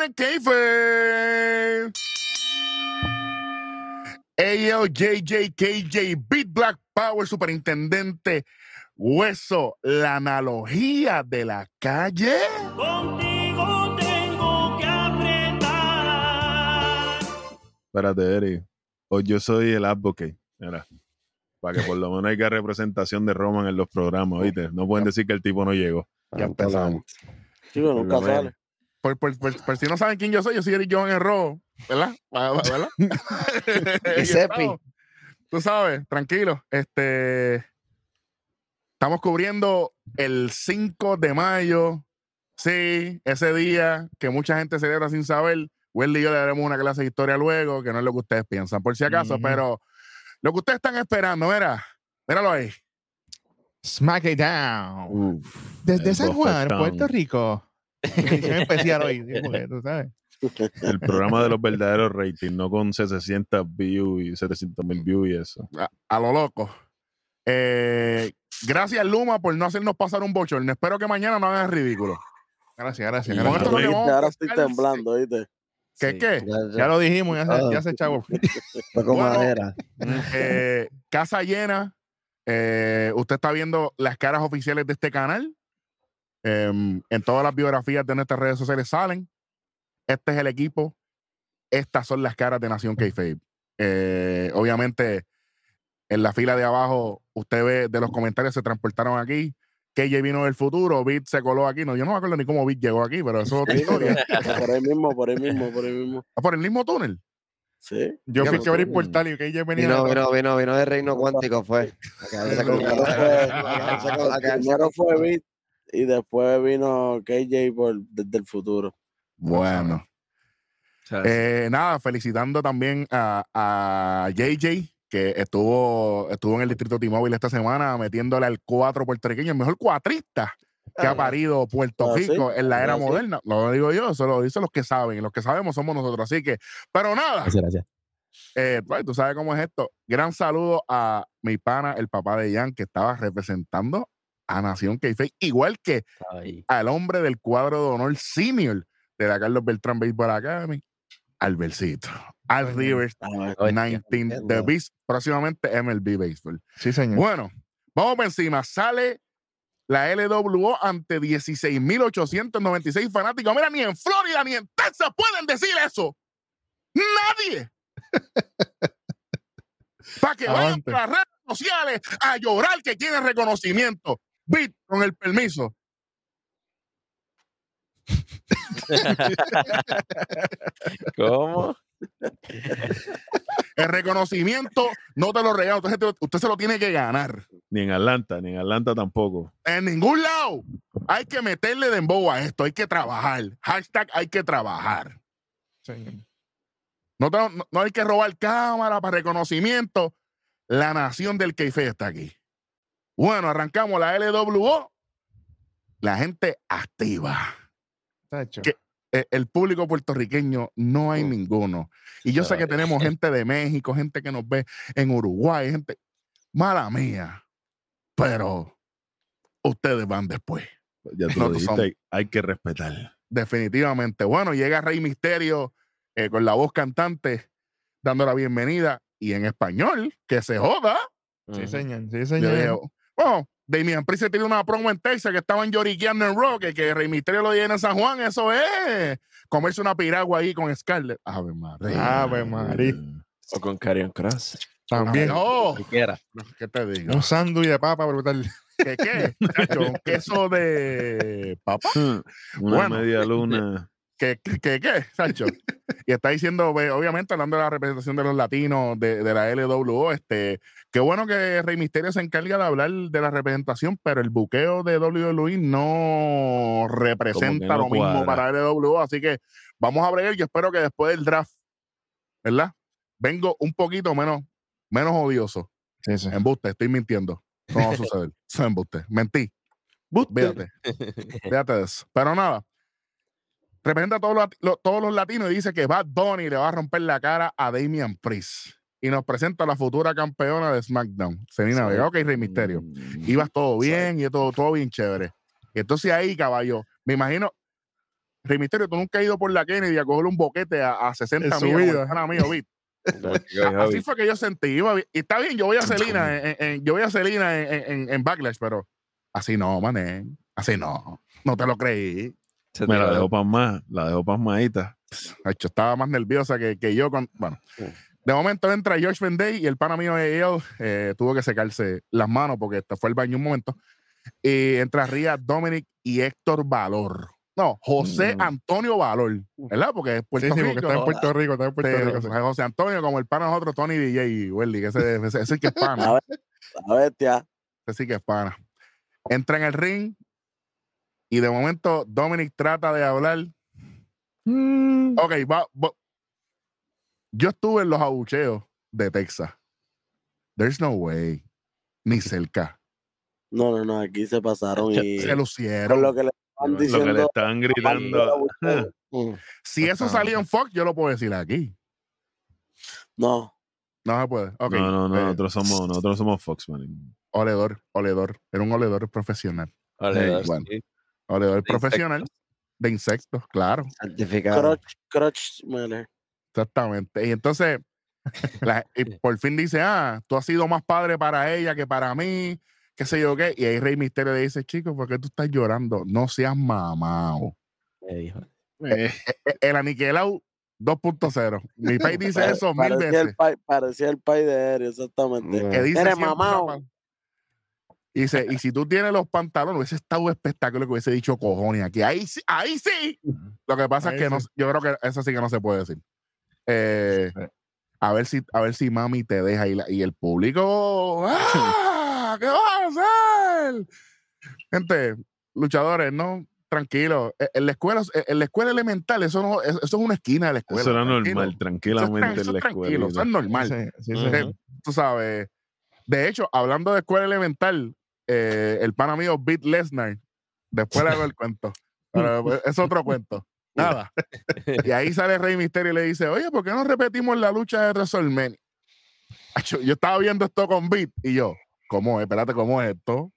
Nación Keifer. AL, JJ, KJ, Beat Black Power, Superintendente Hueso, la analogía de la calle. Contigo tengo que apretar. Espérate, Eri. Hoy yo soy el advocate. Mira, para que por lo menos haya representación de Roman en los programas, ¿oíste? No pueden decir que el tipo no llegó. Ya empezamos. Sí, pero nunca sale. Por, por- por- por si no saben quién yo soy, yo soy Eric John en rojo, ¿verdad? Va- ¿verdad? Y Tú sabes, tranquilo. Este, estamos cubriendo el 5 de mayo. Sí, ese día que mucha gente celebra sin saber. Wendy y yo le daremos una clase de historia luego, que no es lo que ustedes piensan, por si acaso, pero lo que ustedes están esperando, mira, míralo ahí. Smack it down. Uf. Desde San Juan. Puerto Rico. Edición especial hoy, sí, porque tú sabes. El programa de los verdaderos ratings, no con 700 views y 700 mil views y eso. a, a lo loco. Eh, gracias, Luma, por no hacernos pasar un bochorno. Espero que mañana no hagan ridículo. Gracias, gracias. Con gracias. esto vamos Ahora estoy temblando, ¿viste? ¿Qué, qué? Ya, Ya lo dijimos, ya se, ya se chavo. Bueno. madera. Eh, casa llena. Eh, usted está viendo las caras oficiales de este canal. Em, en todas las biografías de nuestras redes sociales salen. Este es el equipo. Estas son las caras de Nación Kayfabe. Eh, obviamente, en la fila de abajo, usted ve de los comentarios se transportaron aquí. KJ vino del futuro, Beat se coló aquí. No, yo no me acuerdo ni cómo Beat llegó aquí, pero eso es otra historia. Por ahí mismo, por ahí mismo, por ahí mismo. Ah, por el mismo túnel. Sí. Yo fui lo que abrir portal y ella venía. Vino, de- vino, vino, vino de reino cuántico, fue. A quedarse con- Primero a quedarse con- a fue, primero Beat y después vino KJ por, desde el futuro. Bueno. Eh, nada, felicitando también a, a JJ, que estuvo, estuvo en el distrito T-Mobile esta semana metiéndole al cuatro puertorriqueño, el mejor cuatrista que ha parido Puerto Ah, ¿sí? Rico en la era Ah, sí. moderna. Lo digo yo, eso lo dicen los que saben, y los que sabemos somos nosotros. Así que, pero nada, Gracias, gracias. eh, pues, tú sabes cómo es esto. Gran saludo a mi pana, el papá de Jan, que estaba representando a Nación Keife, igual que al hombre del cuadro de honor senior de la Carlos Beltrán Baseball Academy, Albercito. Al. Rivers Ah, Oye, 19 The. Beast, próximamente MLB Baseball. Sí, señor. Bueno, vamos por encima. Sale la LWO ante 16.896 fanáticos. Mira, ni en Florida ni en Texas pueden decir eso. Nadie. Para que vayan a las redes sociales a llorar que tienen reconocimiento. Bit, con el permiso. ¿Cómo? El reconocimiento no te lo regalo. Entonces te- usted se lo tiene que ganar. Ni en Atlanta, ni en Atlanta tampoco. En ningún lado. Hay que meterle dembow a esto. Hay que trabajar. Hashtag hay que trabajar. Señor. No, te- no- no hay que robar cámara para reconocimiento. La nación del Keife está aquí. Bueno, arrancamos la LWO. La gente activa. Eh, El público puertorriqueño no hay ninguno. Y yo sé que tenemos gente de México, gente que nos ve en Uruguay, gente. Mala mía. Pero ustedes van después. Ya tú No, lo dijiste, son- hay, que respetar. Definitivamente. Bueno, llega Rey Misterio eh, con la voz cantante, dando la bienvenida y en español, que se joda. Sí, señor. Sí, señor. Bueno, Damian Priest tiene una promo en Texas que estaban lloriqueando en Rock, que, que Rey Misterio lo tiene en San Juan, eso es comerse una piragua ahí con Scarlett. Ave María. Ave María. O con Carion Cross. También. No, Cualquiera. ¿qué te digo? Un sándwich de papa brutal. ¿Qué qué? Chacho, un queso de papá. Una Bueno. media luna. ¿Qué, qué, qué, qué, Sancho? y está diciendo, obviamente, hablando de la representación de los latinos de, de la LWO, este, qué bueno que Rey Misterio se encarga de hablar de la representación, pero el buqueo de WWE no representa no lo mismo cuadra. para LWO, así que vamos a bregar. Yo espero que después del draft, ¿verdad? Vengo un poquito menos, menos odioso. Sí, sí. Embuste, estoy mintiendo. No va a suceder. Soy embuste. Mentí. Fíjate. Fíjate de eso. Pero nada. Representa a todos los, lo- todos los latinos y dice que Bad Bunny le va a romper la cara a Damian Priest. Y nos presenta a la futura campeona de SmackDown, Selena Vega. Ok, Rey Misterio. Mm, Ibas todo bien y todo, todo bien chévere. Y entonces ahí, caballo, me imagino, Rey Misterio, tú nunca has ido por la Kennedy a coger un boquete a, a 60 En millas. Así fue que yo sentí. Iba, y está bien, yo voy a Celina, en, en- yo voy a Celina en, en- en Backlash, pero así no, mané. Así no. No te lo creí. Se Me la dejó pasmada, la dejó pasmadita. Yo estaba más nerviosa que, que yo. Con, bueno, de momento entra George Vendey y el pana mío de él eh, tuvo que secarse las manos porque este fue al baño un momento. Y entra Ría, Dominic y Héctor Valor. No, José Mm. Antonio Valor, ¿verdad? Porque es Puerto sí, Rico. porque está en Puerto Rico, está en Puerto pero Rico. sí. José Antonio, como el pana nosotros, Tony DJ y Welly, que ese, ese, ese sí que es pana. A ver, la bestia. Ese sí que es pana. Entra en el ring y de momento Dominic trata de hablar. Ok, va, va- Yo estuve en los abucheos de Texas. There's no way. Ni cerca. No, no, no, aquí se pasaron y Se lucieron. lo que le estaban Lo que le diciendo. estaban gritando. Mm. Si eso salía en Fox, yo lo puedo decir aquí. No, No se puede. Ok. No, no, no, eh, nosotros somos, nosotros somos Fox, man. Oledor, oledor. Era un oledor profesional. Hey, bueno. sí. Oledor De profesional de insectos, claro. Certificado. Crotch, Crotch. Exactamente. Y entonces, la- y por fin dice, ah, tú has sido más padre para ella que para mí, qué sé yo qué. Y ahí Rey Misterio le dice, chico, ¿por qué tú estás llorando? No seas mamado. Me dijo. Eh, E- El aniquilado 2.0. Mi país dice eso mil parecía veces. El pai, parecía el pai de Eri, exactamente. Que dice Eres mamado. Y dice, y si tú tienes los pantalones, hubiese estado espectáculo que hubiese dicho cojones aquí. Ahí sí, ahí sí. Lo que pasa Ahí es que no, yo creo que eso sí que no se puede decir. Eh, a ver si, a ver si mami te deja y, la- y el público. ¡Ah! ¿Qué vas a hacer? Gente, luchadores, no, tranquilo. Eh, En la escuela, en la escuela elemental, eso no, eso es una esquina de la escuela. eso era tranquilo. normal, Eso es, tranquilamente eso en la es tranquilo, eso escuela. es normal. Sí, sí, tú sabes. De hecho, hablando de escuela elemental, eh, el pana mío, Beat Lesnar, después le hago el cuento. Pero pues, es otro cuento. Nada. Y ahí sale Rey Misterio y le dice, oye, ¿por qué no repetimos la lucha de WrestleMania? Yo estaba viendo esto con Beat y yo, ¿cómo es? Espérate, ¿cómo es esto?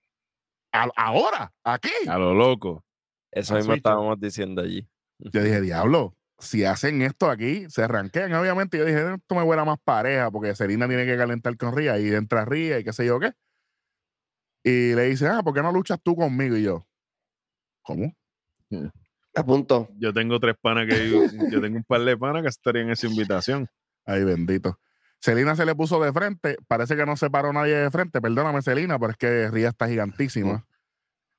A- Ahora, aquí. A lo loco. Eso mismo estábamos diciendo allí. Yo dije, diablo, si hacen esto aquí, se arranquean. Obviamente, yo dije, esto me huele más pareja, porque Selena tiene que calentar con Ría y entra Ría y qué sé yo qué. Y le dice, ah, ¿por qué no luchas tú conmigo? Y yo, ¿cómo? A punto. Yo tengo tres panas que yo tengo un par de panas que estarían en esa invitación. Ay, bendito. Selena se le puso de frente, parece que no se paró nadie de frente, perdóname, Selena, pero es que Ría está gigantísima.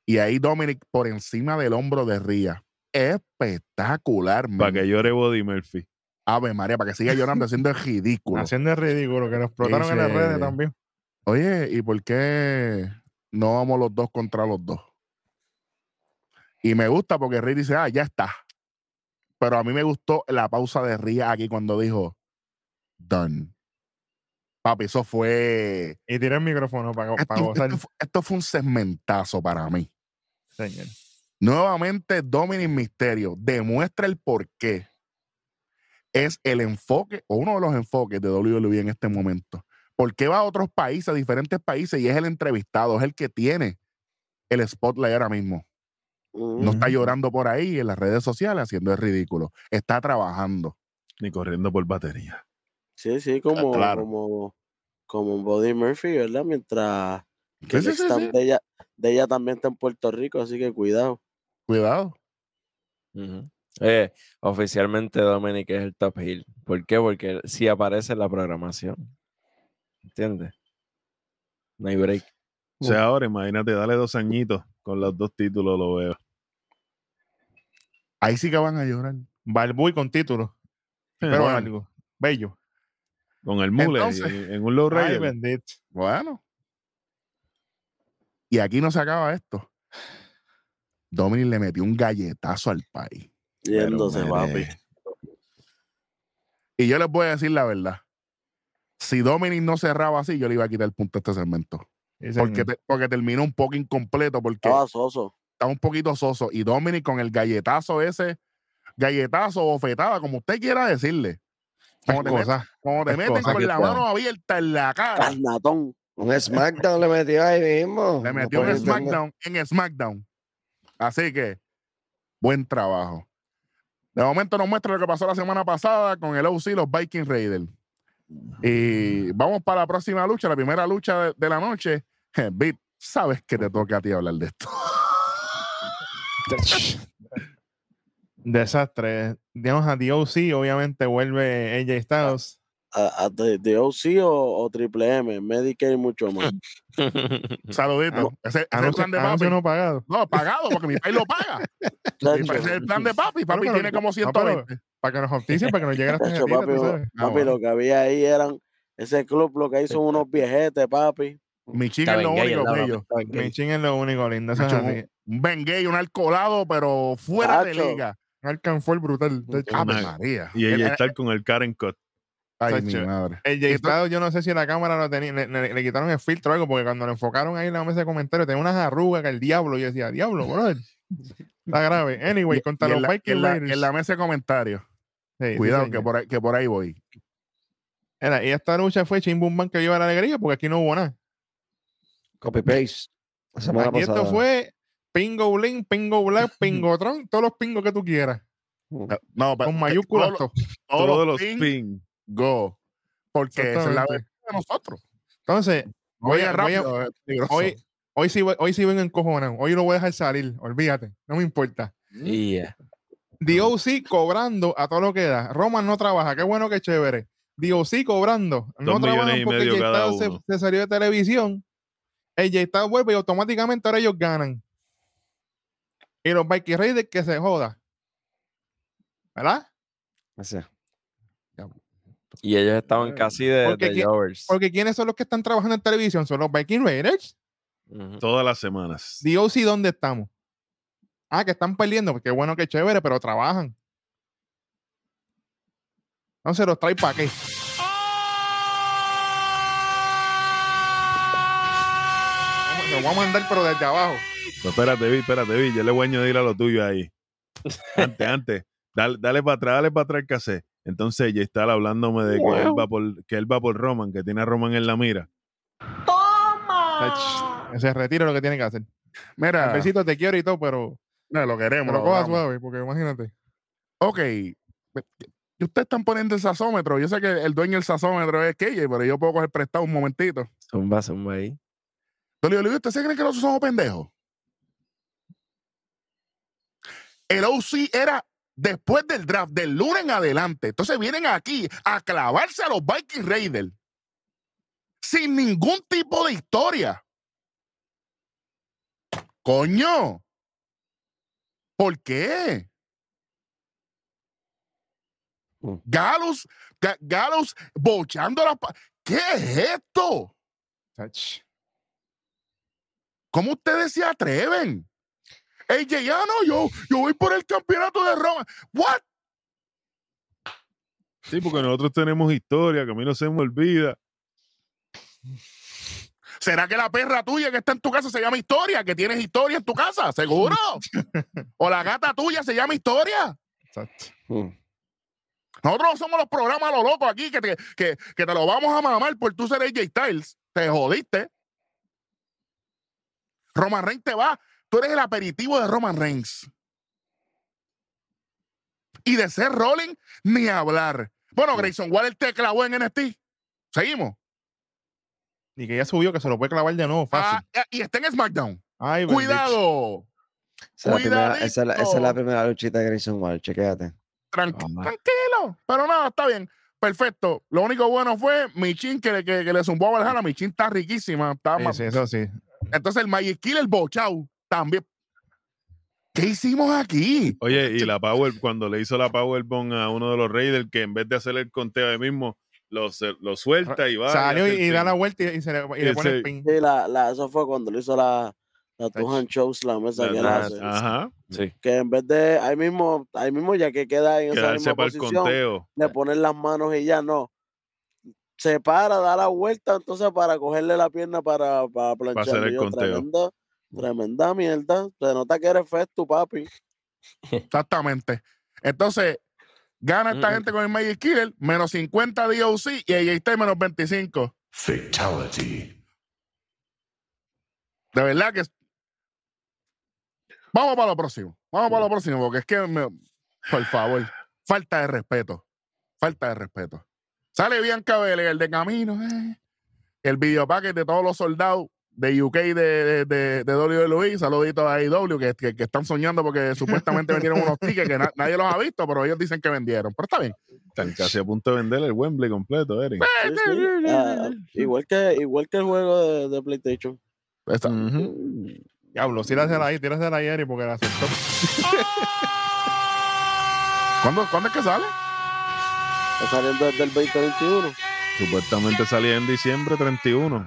Y ahí Dominic por encima del hombro de Ría. Espectacular, Para que llore Body Murphy. Ave María, para que siga llorando haciendo el ridículo. Haciendo el ridículo, que nos explotaron en las redes también. Oye, ¿y por qué no vamos los dos contra los dos? Y me gusta porque Rey dice, ah, ya está. Pero a mí me gustó la pausa de Ría aquí cuando dijo, done. Papi, eso fue... Y tiré el micrófono para, para Esto, gozar. esto fue, esto fue un segmentazo para mí. Señor. Nuevamente, Dominic Misterio demuestra el por qué es el enfoque o uno de los enfoques de WWE en este momento. ¿Por qué va a otros países, a diferentes países y es el entrevistado, es el que tiene el spotlight ahora mismo? No está llorando por ahí en las redes sociales haciendo el ridículo. Está trabajando. Ni corriendo por batería. Sí, sí, como, claro. como, como un Body Murphy, ¿verdad? Mientras que Sí, el sí. De, ella, de ella también está en Puerto Rico, así que cuidado. Cuidado. Eh, oficialmente Dominic es el top heel. ¿Por qué? Porque sí aparece en la programación. ¿Entiendes? No hay break. O sea, ahora imagínate, dale dos añitos con los dos títulos, lo veo. Ahí sí que van a llorar. Balbuy con título. Pero Bueno. algo. Bello. Con el mule Entonces- en, en un low bendito. Bueno. Y aquí no se acaba esto. Dominic le metió un galletazo al país. Yéndose, Pero, papi. Y yo les voy a decir la verdad. Si Dominic no cerraba así, yo le iba a quitar el punto a este segmento. Porque, te- porque terminó un poco incompleto, porque Estaba soso. está un poquito soso. Y Dominic con el galletazo ese, galletazo, bofetada, como usted quiera decirle. Como te, met- cosa. como te es meten con la mano abierta en la cara. Carnatón. Un SmackDown le metió ahí mismo. Le No metió un puedo entender. SmackDown en SmackDown. Así que, buen trabajo. De momento nos muestra lo que pasó la semana pasada con el OC, los Viking Raiders. Y vamos para la próxima lucha, la primera lucha de, de la noche. Bit, sabes que te toca a ti hablar de esto. Desastre. Digamos a DOC, obviamente vuelve AJ Styles. A, a de, de OC o, o Triple M, Medicare mucho más. Saludito. Ese, ese es el Anuncio, plan de papi. no pagado. No, pagado, porque mi país lo paga. Ese es el plan de papi. Papi pero- tiene como no, pero- 120. Para que nos auspicien, para que nos lleguen las tarjetitas, papi. Ah, papi, bueno. lo que había ahí eran. Ese club lo que hizo unos viejetes, papi. Mi chica es lo único bello. Michin es lo único lindo. Es Macho, así. Un Bengay, un alcoholado, pero fuera de liga. Un alcanfor brutal. de hecho. Ave Una- María. Y El- ella está con el Karen Cut. Ay, mi madre. El Styles, yo no sé si la cámara lo tenía, le, le- le quitaron el filtro o algo, porque cuando lo enfocaron ahí en la mesa de comentarios, tenía unas arrugas que el diablo. Yo decía, diablo, brother. Está grave. Anyway, contra los la, Viking en la- Raiders. en la mesa de comentarios. Sí, sí, Cuidado, que por, ahí, que por ahí voy. Era, y esta lucha fue Chimbumban que lleva la alegría, porque aquí no hubo nada. Copy paste. Semana Aquí esto fue Pingo Link, Pingo Black, Pingotron, todos los pingos que tú quieras. No, pero Con mayúsculas. todos, todo. todos Todos los los pin, pin. go. Porque esa es la verdad de nosotros. Entonces, voy a, voy a- rápido, peligroso. hoy, hoy, sí, hoy sí vengo encojonado. Hoy lo voy a dejar salir. Olvídate. No me importa. Y ya. DOC cobrando a todo lo que da. Roman no trabaja. Qué bueno, qué chévere. DOC cobrando. No trabajan y porque Styles se, se salió de televisión. El J vuelve y automáticamente ahora ellos ganan. Y los Viking Raiders que se joda. ¿Verdad? O sea, Y ellos estaban casi de, Porque de qui- Jovers. Porque ¿quiénes son los que están trabajando en televisión? Son los Viking Raiders. Todas las semanas. DOC, ¿dónde estamos? Ah, que están perdiendo. Pues qué bueno, qué chévere, pero trabajan. No se los trae para qué. Vamos- Los vamos a mandar, pero desde abajo. Pero espérate, Vi, espérate, Vi. Yo le voy a añadir a lo tuyo ahí. Antes, antes. Dale, dale para atrás, dale para atrás el cassette. Entonces ella está hablándome de que él, va por, que él va por Roman, que tiene a Roman en la mira. Que se retire lo que tiene que hacer. Mira, Besito, te quiero y todo, pero, no, lo queremos. pero lo coja suave, porque imagínate. Ok. Y ustedes están poniendo el sazómetro. Yo sé que el dueño del sazómetro es KJ, pero yo puedo coger prestado un momentito. Zumba, zumba ahí. Dolio, Dolio, ¿usted se cree que nosotros somos pendejos? El OC era después del draft, del lunes en adelante. Entonces vienen aquí a clavarse a los Viking Raiders sin ningún tipo de historia. Coño. ¿Por qué? Mm. Galus, Ga- Galus bochando la... ¿Qué es esto? ¿Cómo ustedes se atreven? AJ, ya no, yo, yo voy por el campeonato de Roma. ¿What? Sí, porque nosotros tenemos historia, que a mí no se me olvida. ¿Será que la perra tuya que está en tu casa se llama Historia? ¿Que tienes historia en tu casa? ¿Seguro? ¿O la gata tuya se llama Historia? Exacto. mm. Nosotros no somos los programas a lo loco aquí que te, que, que te lo vamos a mamar por tú ser AJ Styles. Te jodiste. Roman Reigns te va. Tú eres el aperitivo de Roman Reigns. Y de ser Rolling, ni hablar. Bueno, Grayson Waller te clavó en NXT. Seguimos. Y que ya subió, que se lo puede clavar de nuevo fácil. Ah, y está en SmackDown. Ay. Cuidado. Esa, es la primera, esa, es la, esa es la Cuidadito. primera luchita de Grayson Waller, chequéate. Tranqui- Ah. tranquilo. Pero nada, está bien. Perfecto. Lo único bueno fue Michin que, le- que, que le zumbó a Valhalla. Michin está riquísima. Está Sí, más- sí, eso sí. Entonces el Magic Killer Bochau también. ¿Qué hicimos aquí? Oye, y la Power, cuando le hizo la Powerbomb a uno de los Raiders, que en vez de hacer el conteo ahí mismo, lo, lo suelta y va. Salió y, y da la vuelta y, y se le, y le pone el pin. Sí, la, la, eso fue cuando le hizo la, la. Tuhan Shows, la mesa La- que la- hace. Ajá. Sí. Que en vez de, ahí mismo, ahí mismo ya que queda en esa Quedarse misma para el posición, conteo. le ponen las manos y ya no. Se para, da la vuelta entonces para cogerle la pierna para, para planchar. hacer el conteo. Tremenda, tremenda mierda. Se nota que eres tu papi. Exactamente. Entonces, gana esta Mm. gente con el Magic Killer, menos 50 DOC y ahí está menos 25. Fatality. De verdad que. Vamos para lo próximo. Vamos para lo próximo, porque es que me- Por favor. Falta de respeto. Falta de respeto. Sale Bianca Belair, el de camino. eh. El video packet de todos los soldados de UK de, de, de, de WWE. Saluditos a AEW que, que, que están soñando porque supuestamente vendieron unos tickets que na- nadie los ha visto, pero ellos dicen que vendieron. Pero está bien. Están casi a punto de vender el Wembley completo, Eric. Sí, sí. Ah, igual, que, igual que el juego de, de PlayStation. Está- Ujú. Diablo, tírasela ahí, tírasela ahí, Eri, porque la aceptó. ¿Cuándo, ¿Cuándo es que sale? Está saliendo desde el 2021. Supuestamente salía en diciembre 31.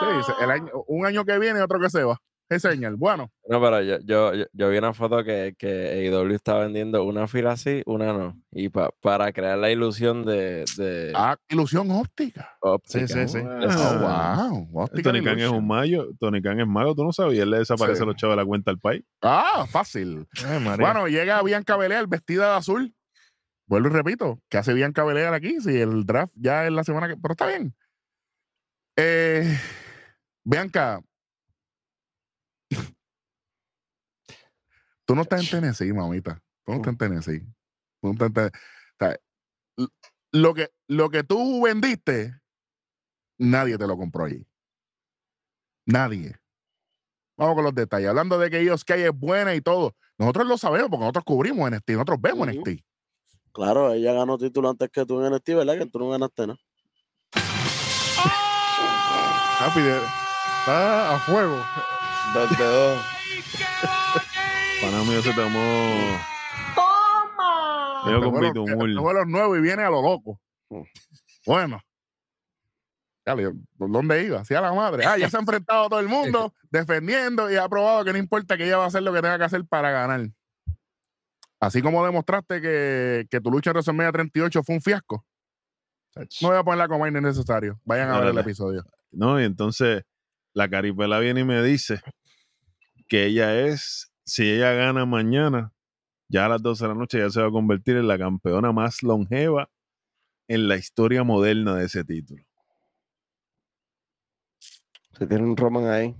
Sí, dice, el año, un año que viene y otro que se va. Es señal. Bueno, No, pero yo, yo, yo, yo vi una foto que, que AEW está vendiendo una fila así, una no. Y pa- para crear la ilusión de, de ah, ilusión óptica. óptica. Sí, sí, sí. Ah. Oh, wow. Óptica Tony Khan es un mayo, Tony Khan es mago, tú no sabías, él le desaparece Sí. a los chavos de la cuenta al país. Ah, fácil. Ay. Bueno, llega Bianca Belair vestida de azul. Vuelvo y repito, ¿qué hace Bianca Belair aquí? Si el draft ya es la semana que. Pero está bien. Eh, Bianca. Tú no estás en Tennessee, mamita. Tú no estás en Tennessee. Tú no estás en Tennessee. O sea, l- lo, que, lo que tú vendiste, nadie te lo compró allí. Nadie. Vamos con los detalles. Hablando de que ellos que es buena y todo. Nosotros lo sabemos porque nosotros cubrimos NXT, nosotros vemos Ujú. NXT. Claro, ella ganó título antes que tú en NXT, ¿verdad? Que tú no ganaste nada. Papi, de- está a fuego. Dos de dos. Pana mío se tomó. Medio Este con bitumul. este nuevos y viene a lo loco. Bueno. Dale, yo, ¿por dónde iba? Hacia la madre. Ah, ya se ha enfrentado a todo el mundo defendiendo y ha probado que no importa que ella va a hacer lo que tenga que hacer para ganar. Así como demostraste que, que tu lucha en WrestleMania 38 fue un fiasco. No voy a ponerla como innecesario. Vayan a ver el episodio. No, y entonces la caripela viene y me dice que ella es, si ella gana mañana, ya a las 12 de la noche ya se va a convertir en la campeona más longeva en la historia moderna de ese título. Se tiene un Roman ahí.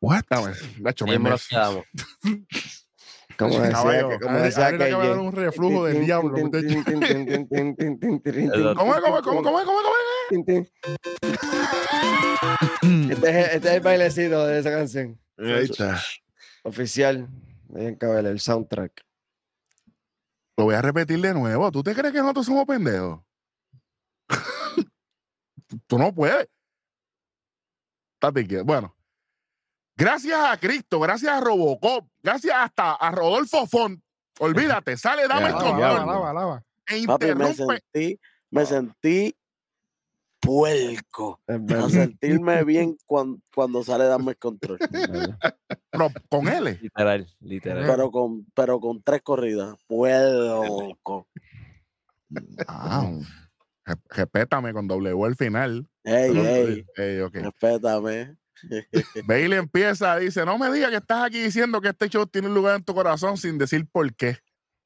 What? Dame, Nacho, me- Ahí me- nos quedamos. Como decía, que, como decía dar KJ. un reflujo del diablo. ¿Cómo es? ¿Cómo es? ¿Cómo es? ¿Cómo es? Este es, este es el bailecito de esa canción. Ahí está. Oficial. Bien, cabrón, el soundtrack. Lo voy a repetir de nuevo. ¿Tú te crees que nosotros somos pendejos? Tú- no puedes. Bueno. Gracias a Cristo, gracias a Robocop, gracias hasta a Rodolfo Font. Olvídate, sale, dame el control. lava, lava, lava. E Papi, me interrumpe. sentí, me sentí puerco. A sentirme bien cuan- cuando sale Dame el control. pero con L. Literal, literal. Pero con, pero con tres corridas. Puerco. Re- respétame con W al final. Ey, ey, respétame. Bailey empieza, dice, no me digas que estás aquí diciendo que este show tiene un lugar en tu corazón sin decir por qué.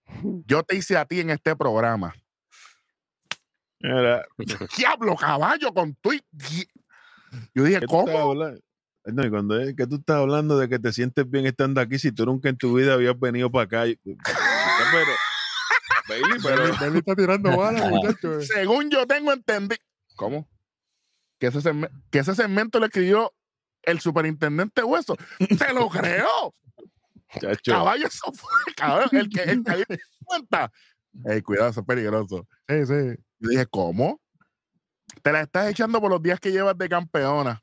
Yo te hice a ti en este programa. Diablo, caballo, con tu... Yo dije, ¿qué tú estás ¿cómo? No, y cuando es que tú estás hablando de que te sientes bien estando aquí, si tú nunca en tu vida habías venido para acá. Pero, Bailey, pero Bailey está tirando balas, muchacho. Según yo tengo entendido. ¿Cómo? Que ese, segme- que ese segmento lo escribió el superintendente Hueso. ¡Te lo creo! chacho, Caballo, eso fue, cabrón, el que, el di cuenta. Ey, cuidado, eso es peligroso. Sí, sí. Yo dije, ¿cómo? Te la estás echando por los días que llevas de campeona.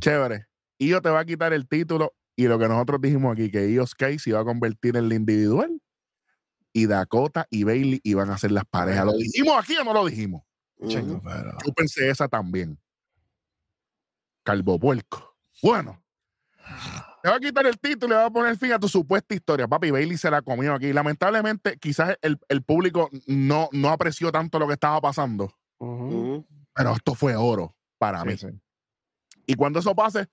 Chévere. Io te va a quitar el título y lo que nosotros dijimos aquí, que Io Sky se iba a convertir en la individual y Dakota y Bailey iban a ser las parejas. ¿Lo dijimos aquí o no lo dijimos? Ujú. pero- Yo pensé esa también. Calvo puerco. Bueno. Te va a quitar el título y le va a poner fin a tu supuesta historia. Papi, Bailey se la comió aquí. Lamentablemente, quizás el, el público no, no apreció tanto lo que estaba pasando. Pero esto fue oro para mí. Sí. Y cuando eso pase,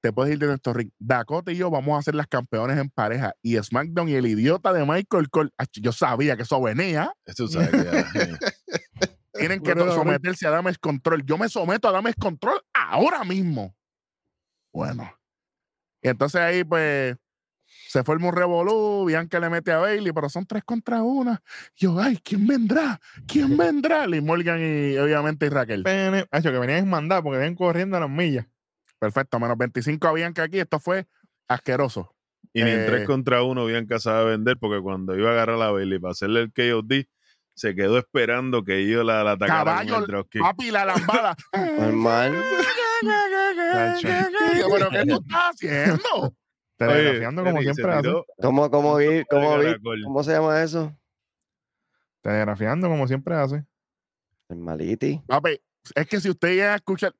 te puedes ir de nuestro ring. Dakota y yo vamos a ser las campeones en pareja. Y SmackDown y el idiota de Michael Cole. Yo sabía que eso venía. Ya, eh. Tienen que someterse a Dames Control. Yo me someto a Dames Control ahora mismo. Bueno. Y entonces ahí, pues, Se forma un revolú, Bianca le mete a Bailey, pero son tres contra una. Yo, ay, ¿quién vendrá? ¿Quién vendrá? Lee Morgan y obviamente y Raquel. Pene- Hacho, que venían mandar porque ven corriendo a las millas. Perfecto, menos 25 a Bianca aquí. Esto fue asqueroso. Y ni en Eh, tres contra uno Bianca sabe vender porque cuando iba a agarrar a Bailey para hacerle el KOD, se quedó esperando que ellos la, la atacaran Caballo. Papi, la lambada. Normal. Yo, pero ¿qué tú estás haciendo? Telegrafiando como siempre ¿Cómo, cómo, vi, cómo, vi. ¿Cómo se llama eso? Telegrafiando como siempre hace. El maliti. Papi, es que si usted llega a escuchar,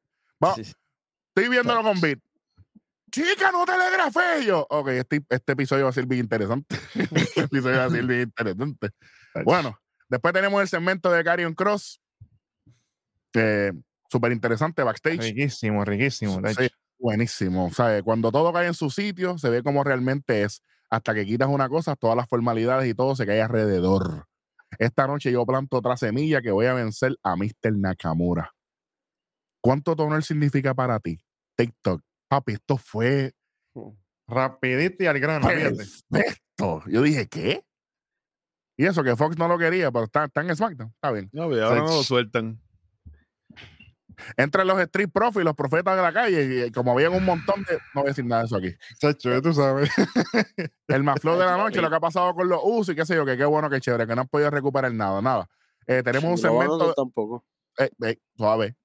va, Sí, estoy viéndolo con Beat. Chica, no telegrafé yo. Ok, este, este episodio va a ser bien interesante. este episodio va a ser bien interesante. Bueno, después tenemos el segmento de Carrion Cross. Eh, Súper interesante, backstage. Riquísimo, riquísimo. Sí, buenísimo. O sea, cuando todo cae en su sitio, se ve como realmente es. Hasta que quitas una cosa, todas las formalidades y todo se cae alrededor. Esta noche yo planto otra semilla que voy a vencer a Mr. Nakamura. ¿Cuánto toner significa para ti? TikTok. Papi, esto fue Rapidito y al grano. perfecto. Yo dije, ¿qué? Y eso que Fox no lo quería, pero está, está en SmackDown. Está bien. No, pero ahora no lo sueltan. Entre los Street Profits y los profetas de la calle, y como habían un montón de. No voy a decir nada de eso aquí. Chacho, tú sabes. El más flow de la noche, lo que ha pasado con los usos y qué sé yo, que qué bueno, qué chévere, que no han podido recuperar nada, nada. Eh, tenemos un No segmento, hacer tampoco. eh, eh, suave,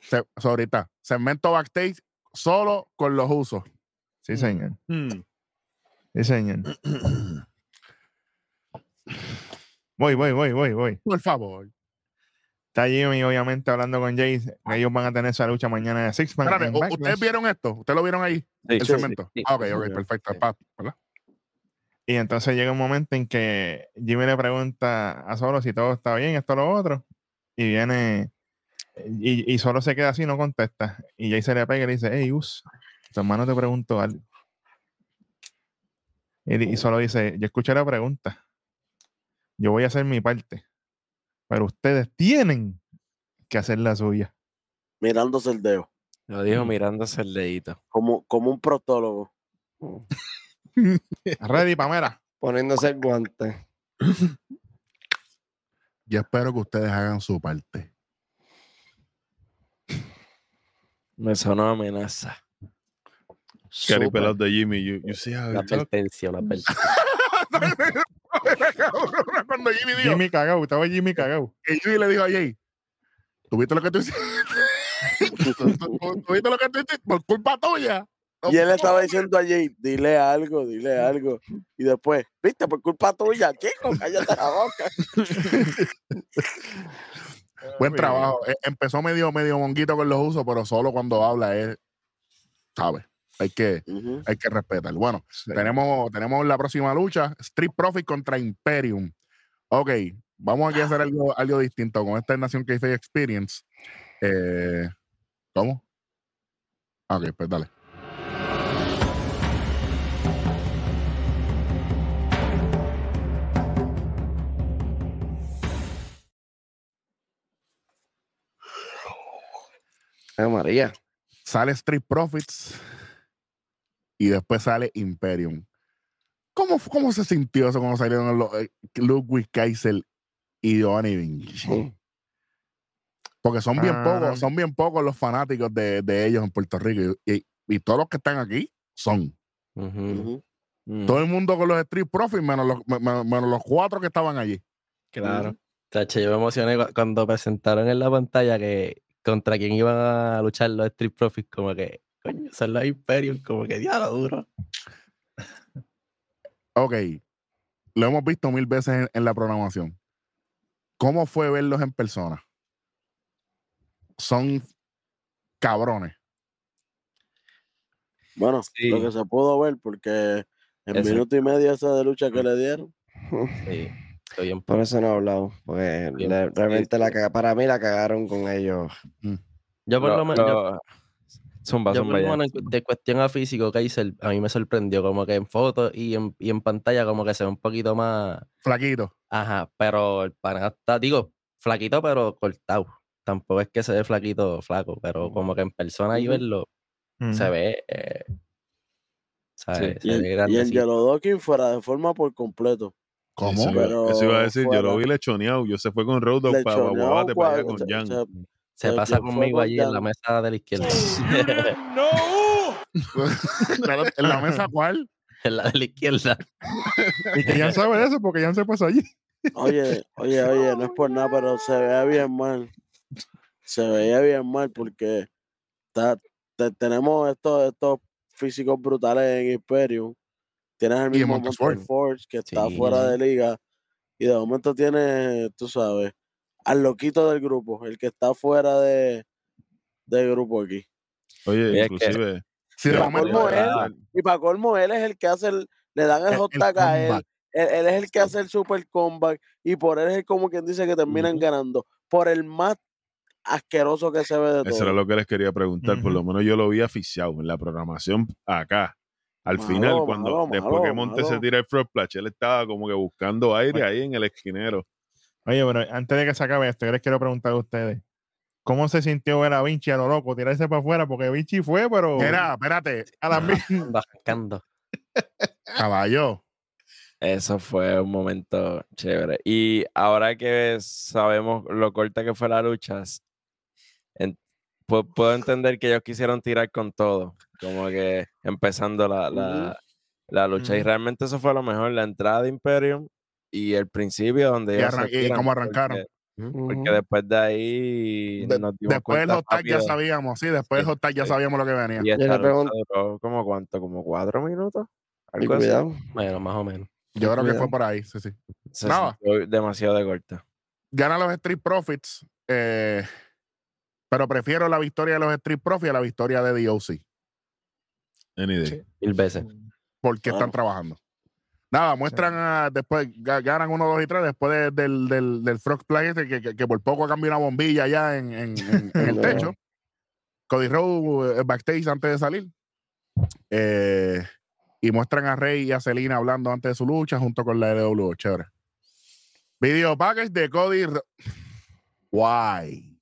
Se, ahorita, segmento backstage solo con los usos. Sí, señor. Hmm. Sí, señor. Voy, voy, voy, voy, voy. Por favor. Está Jimmy, obviamente, hablando con Jay. que Ellos van a tener esa lucha mañana de Six Man. Espérate, en ¿u- Backlash. ¿ustedes vieron esto? ¿Ustedes lo vieron ahí? Sí, el sí, segmento. sí, Ah, ok, ok, perfecto. Sí. pa- ¿verdad? Y entonces llega un momento en que Jimmy le pregunta a Solo si todo está bien, esto, lo otro. Y viene. Y, y Solo se queda así, no contesta. Y Jay se le pega y le dice: Hey, Us, tu hermano te preguntó algo. Y Solo dice: Yo escuché la pregunta. Yo voy a hacer mi parte. Pero ustedes tienen que hacer la suya. Mirándose el dedo. Lo dijo mirándose el dedito. Como, como un protólogo. Ready, Pamela. Poniéndose el guante. Yo espero que ustedes hagan su parte. Me sonó amenaza. Cari de Jimmy. You, you see how talk? advertencia, una advertencia. Cuando Jimmy dijo, Jimmy cagao, estaba Jimmy cagao. que Jimmy le dijo a Jay, ¿tú viste lo que tú hiciste? ¿Tú viste lo que tú hiciste? Por culpa tuya. Y él estaba diciendo a Jay, dile algo, dile algo. Y después, viste, por culpa tuya, chico, cállate la boca. Buen trabajo. Eh, Empezó medio, medio monguito con los usos, pero solo cuando habla es, ¿sabes? Hay que, Ujú. hay que respetar. Bueno, tenemos, tenemos la próxima lucha, Street Profit contra Imperium. Ok, vamos aquí a hacer algo, algo distinto con esta Nación Kayfabe Experience. Eh, ¿Cómo? Ah, Ok, pues dale. María. Sale Street Profits y después sale Imperium. ¿Cómo, cómo se sintió eso cuando salieron los, eh, Ludwig Kaiser y Giovanni Vinci? Porque son bien Ah. pocos, son bien pocos los fanáticos de, de ellos en Puerto Rico. Y, y- y todos los que están aquí son. Mm, Todo el mundo con los Street Profits, menos los, me- me- menos los cuatro que estaban allí. Claro. Chacho, yo me emocioné cu- cuando presentaron en la pantalla que contra quién iban a luchar los Street Profits, como que, coño, son los Imperium, como que diablo duro. Ok, lo hemos visto mil veces en, en la programación. ¿Cómo fue verlos en persona? Son cabrones. Bueno, Sí. lo que se pudo ver, porque en Eso. minuto y medio esa de lucha que le dieron. Sí, estoy bien. Por eso no he hablado. Porque Bien, le- sí, realmente la sí. caga- para mí la cagaron con ellos. Yo por Lo- lo menos, yo- Zumba, yo zumba de cuestión a físico, Kaiser, a mí me sorprendió, como que en fotos y en, y en pantalla como que se ve un poquito más, Flaquito. ajá, pero el pana está, digo, flaquito pero cortado. Tampoco es que se ve flaquito, flaco, pero como que en persona y verlo se ve eh, sea, Sí. se Y, ve y. Angelo Dawkins fuera de forma por completo. ¿Cómo? Eso, iba- Pero eso iba a decir, yo lo fuera. vi lechoneado. Yo se fue con Road para Guabate para allá con Jan. Se- pasa conmigo con allí en la mesa de la izquierda. Claro, ¿En la mesa cuál? en la de la izquierda. Y que Jan sabe eso porque Jan se pasó allí. Oye, oye, oye, no es por nada, pero se veía bien mal. Se veía bien mal porque está- te- tenemos estos, estos físicos brutales en Imperium. Tienes el mismo Montesfort. Forge que está Sí. fuera de liga. Y de momento tienes, tú sabes, al loquito del grupo, el que está fuera de, del grupo aquí. Oye, que- inclusive. Colmo él, Y para colmo, él es el que hace el, le dan el, El- hot a él. Él, él es el que hace el super comeback y por él es el como quien dice que terminan ganando. Por el más asqueroso que se ve de Eso era todo. lo que les quería preguntar. Por lo menos yo lo vi aficiado en la programación acá. Al Malo, final, cuando malo, después que malo, Monte se tira el frog splash, él estaba como que buscando aire ahí en el esquinero. Oye, pero antes de que se acabe esto, yo les quiero preguntar a ustedes. ¿Cómo se sintió ver a Vinci a lo loco, tirarse para afuera? Porque Vinci fue, pero Mira, espérate, a la misma. Bajando. caballo. Eso fue un momento chévere. Y ahora que sabemos lo corta que fue la lucha, s- en- pu- puedo entender que ellos quisieron tirar con todo, como que empezando la, la, la lucha. Y realmente eso fue lo mejor, la entrada de Imperium y el principio donde Y arran- y cómo arrancaron. Porque, después de ahí De- nos dimos después del hot tag ya sabíamos, sí, después del Sí, hot tag ya sí. sabíamos lo que venía. Y esta lucha duró como cuánto, como cuatro minutos. Y Algo así. Bueno, más o menos. Yo creo que fue por ahí, sí, sí. Se Nada. demasiado de corta. Gana los Street Profits, eh, pero prefiero la victoria de los Street Profits a la victoria de DOC, Any day. Mil veces. porque están trabajando. Nada, muestran a- después, ga- ganan uno, dos y tres, después de- del, del, del Frog Play este, que, que- que por poco cambia una bombilla allá en, en- en- en el techo. Cody Rhodes eh, backstage antes de salir. Eh, y muestran a Rey y a Selina hablando antes de su lucha junto con la LW. Chévere. Video package de Cody. Ro- Guay.